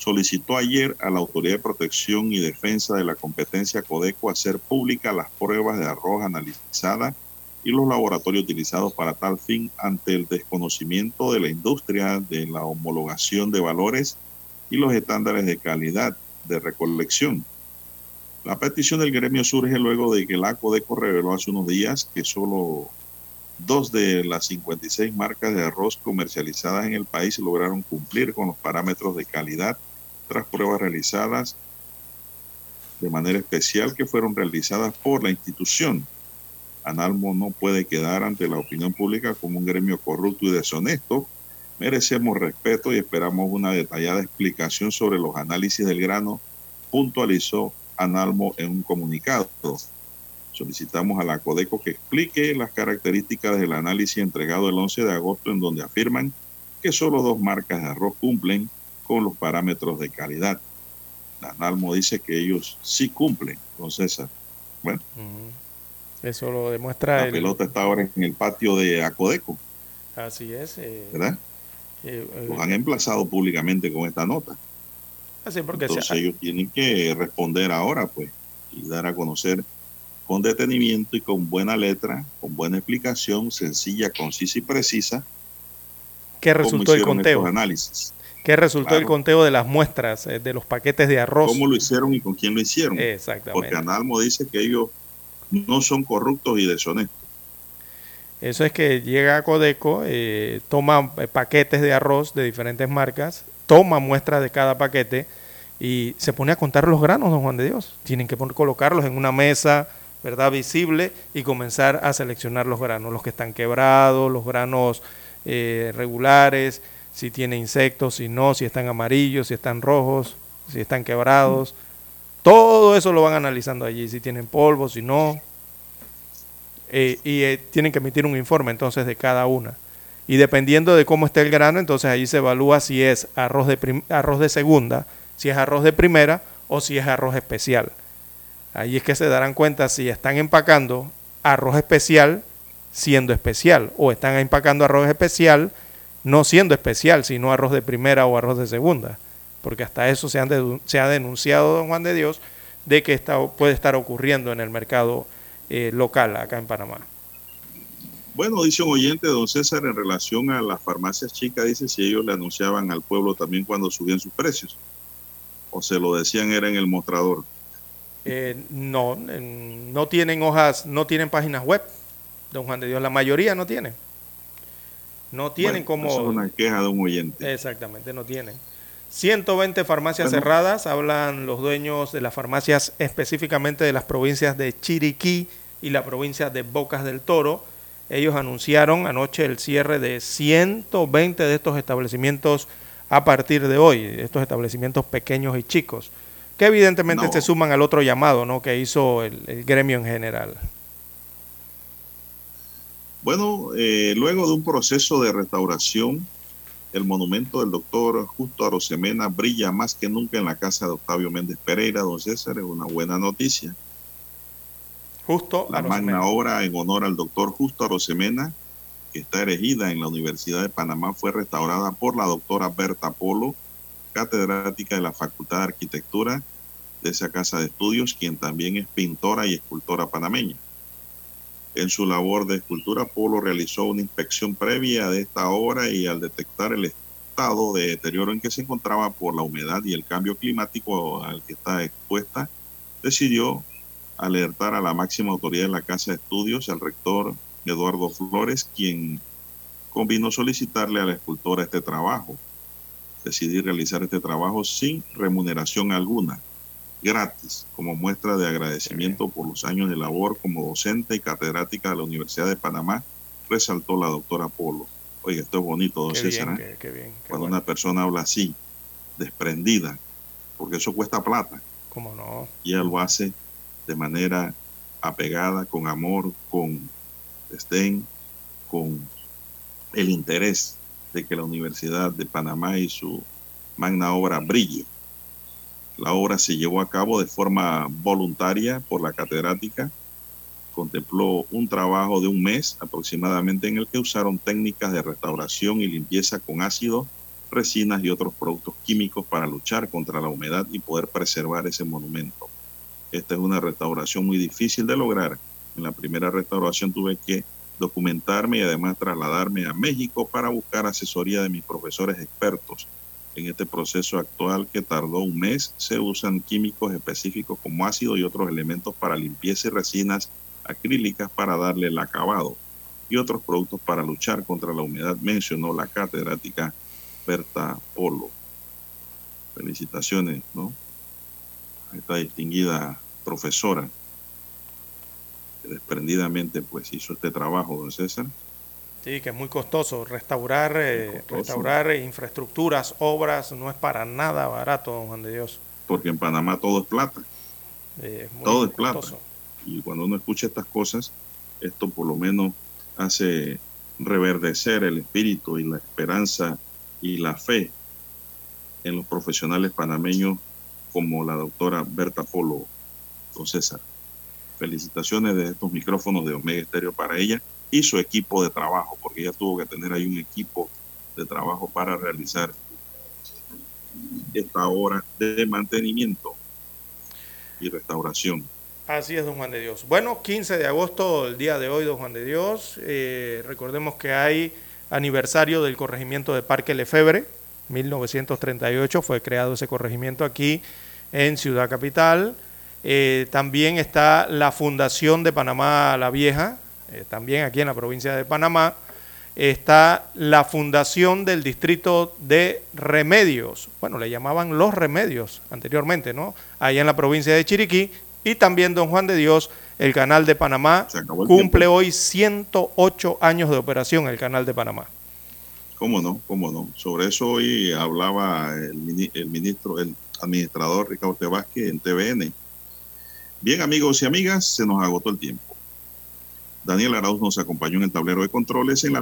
Speaker 2: solicitó ayer a la Autoridad de Protección y Defensa de la Competencia Codeco hacer públicas las pruebas de arroz analizadas y los laboratorios utilizados para tal fin ante el desconocimiento de la industria de la homologación de valores y los estándares de calidad de recolección. La petición del gremio surge luego de que la Codeco reveló hace unos días que solo dos de las 56 marcas de arroz comercializadas en el país lograron cumplir con los parámetros de calidad tras pruebas realizadas de manera especial que fueron realizadas por la institución. Analmo no puede quedar ante la opinión pública como un gremio corrupto y deshonesto. Merecemos respeto y esperamos una detallada explicación sobre los análisis del grano, puntualizó Analmo en un comunicado. Solicitamos a la Codeco que explique las características del análisis entregado el 11 de agosto en donde afirman que solo dos marcas de arroz cumplen con los parámetros de calidad. Analmo dice que ellos sí cumplen, don César. Bueno,
Speaker 4: Eso lo demuestra
Speaker 2: la
Speaker 4: el-
Speaker 2: pelota está ahora en el patio de Acodeco,
Speaker 4: Así es. eh,
Speaker 2: ¿verdad?
Speaker 4: eh, eh,
Speaker 2: Los han emplazado públicamente con esta nota.
Speaker 4: así porque
Speaker 2: Entonces ellos tienen que responder ahora, pues, y dar a conocer con detenimiento y con buena letra, con buena explicación, sencilla, concisa y precisa,
Speaker 4: ¿qué resultó el conteo?
Speaker 2: análisis.
Speaker 4: ¿Qué resultó el conteo de las muestras eh, de los paquetes de arroz?
Speaker 2: cómo lo hicieron y con quién lo hicieron.
Speaker 4: Exactamente.
Speaker 2: Porque Analmo dice que ellos no son corruptos y deshonestos.
Speaker 4: Eso es que llega a Codeco, eh, toma eh, paquetes de arroz de diferentes marcas, toma muestras de cada paquete y se pone a contar los granos, don Juan de Dios. Tienen que colocarlos en una mesa, ¿verdad? Visible y comenzar a seleccionar los granos, los que están quebrados, los granos eh, regulares, si tiene insectos, si no, si están amarillos, si están rojos, si están quebrados. Todo eso lo van analizando allí, si tienen polvo, si no. Eh, y eh, tienen que emitir un informe entonces de cada una. Y dependiendo de cómo esté el grano, entonces allí se evalúa si es arroz de, arroz de segunda, si es arroz de primera o si es arroz especial. Ahí es que se darán cuenta si están empacando arroz especial siendo especial o están empacando arroz especial no siendo especial, sino arroz de primera o arroz de segunda. Porque hasta eso se, han se ha denunciado, don Juan de Dios, de que está, puede estar ocurriendo en el mercado eh, local acá en Panamá.
Speaker 2: Bueno, dice un oyente, don César, en relación a las farmacias chicas, dice si ellos le anunciaban al pueblo también cuando subían sus precios. O se lo decían era en el mostrador.
Speaker 4: Eh, no, no tienen hojas, no tienen páginas web, don Juan de Dios. La mayoría no tienen. No tienen
Speaker 2: Bueno,
Speaker 4: como...
Speaker 2: Es una queja de un oyente.
Speaker 4: Exactamente, no tienen. 120 farmacias
Speaker 2: Bueno.
Speaker 4: cerradas, hablan los dueños de las farmacias específicamente de las provincias de Chiriquí y la provincia de Bocas del Toro. Ellos anunciaron anoche el cierre de 120 de estos establecimientos a partir de hoy, estos establecimientos pequeños y chicos, que evidentemente
Speaker 2: No.
Speaker 4: se suman al otro llamado ¿no? que hizo el, el gremio en general.
Speaker 2: Bueno, eh, luego de un proceso de restauración, el monumento del doctor Justo Arosemena brilla más que nunca en la casa de Octavio Méndez Pereira, don César, es una buena noticia.
Speaker 4: Justo
Speaker 2: La
Speaker 4: Arosemena.
Speaker 2: magna obra en honor al doctor Justo Arosemena, que está erigida en la Universidad de Panamá, fue restaurada por la doctora Berta Polo, catedrática de la Facultad de Arquitectura de esa casa de estudios, quien también es pintora y escultora panameña. En su labor de escultura, Polo realizó una inspección previa de esta obra y al detectar el estado de deterioro en que se encontraba por la humedad y el cambio climático al que está expuesta, decidió alertar a la máxima autoridad de la Casa de Estudios, al rector Eduardo Flores, quien convino solicitarle a la escultora este trabajo. Decidí realizar este trabajo sin remuneración alguna, gratis, como muestra de agradecimiento por los años de labor como docente y catedrática de la Universidad de Panamá, resaltó la doctora Polo. Oye, esto es bonito, don
Speaker 4: Qué
Speaker 2: César.
Speaker 4: bien,
Speaker 2: ¿eh?
Speaker 4: qué- qué bien, qué
Speaker 2: Cuando
Speaker 4: bueno.
Speaker 2: una persona habla así, desprendida, porque eso cuesta plata
Speaker 4: ¿Cómo no?
Speaker 2: y ella lo hace de manera apegada, con amor, con desdén, con el interés de que la Universidad de Panamá y su magna obra brille. La obra se llevó a cabo de forma voluntaria por la catedrática. Contempló un trabajo de un mes aproximadamente en el que usaron técnicas de restauración y limpieza con ácido, resinas y otros productos químicos para luchar contra la humedad y poder preservar ese monumento. Esta es una restauración muy difícil de lograr. En la primera restauración tuve que documentarme y además trasladarme a México para buscar asesoría de mis profesores expertos. En este proceso actual que tardó un mes, se usan químicos específicos como ácido y otros elementos para limpieza y resinas acrílicas para darle el acabado y otros productos para luchar contra la humedad, mencionó la catedrática Berta Polo. Felicitaciones, ¿no? A esta distinguida profesora que desprendidamente pues hizo este trabajo, don César.
Speaker 4: Sí, que es muy costoso. Restaurar, eh,
Speaker 2: costoso.
Speaker 4: restaurar eh, infraestructuras, obras, no es para nada barato, don Juan de Dios.
Speaker 2: porque en Panamá todo es plata,
Speaker 4: Eh, es muy
Speaker 2: todo es plata. Y cuando uno escucha estas cosas, esto por lo menos hace reverdecer el espíritu y la esperanza y la fe en los profesionales panameños como la doctora Berta Polo, don César. Felicitaciones de estos micrófonos de Omega Estéreo para ella y su equipo de trabajo, porque ella tuvo que tener ahí un equipo de trabajo para realizar esta obra de mantenimiento y restauración.
Speaker 4: Así es, don Juan de Dios. Bueno, 15 de agosto, el día de hoy, don Juan de Dios. eh, recordemos que hay aniversario del corregimiento de Parque Lefebre. 1938 fue creado ese corregimiento aquí en Ciudad Capital. Eh, también está la Fundación de Panamá la Vieja, eh, también aquí en la provincia de Panamá. Está la Fundación del Distrito de Remedios. Bueno, le llamaban Los Remedios anteriormente, ¿no? Allá en la provincia de Chiriquí. Y también, don Juan de Dios, el Canal de Panamá cumple
Speaker 2: tiempo.
Speaker 4: hoy 108 años de operación, el Canal de Panamá.
Speaker 2: ¿Cómo no? ¿Cómo no? Sobre eso hoy hablaba el, el ministro, el administrador Ricardo. Vázquez en TVN. Bien, amigos y amigas, se nos agotó el tiempo. Daniel Arauz nos acompañó en el tablero de controles en la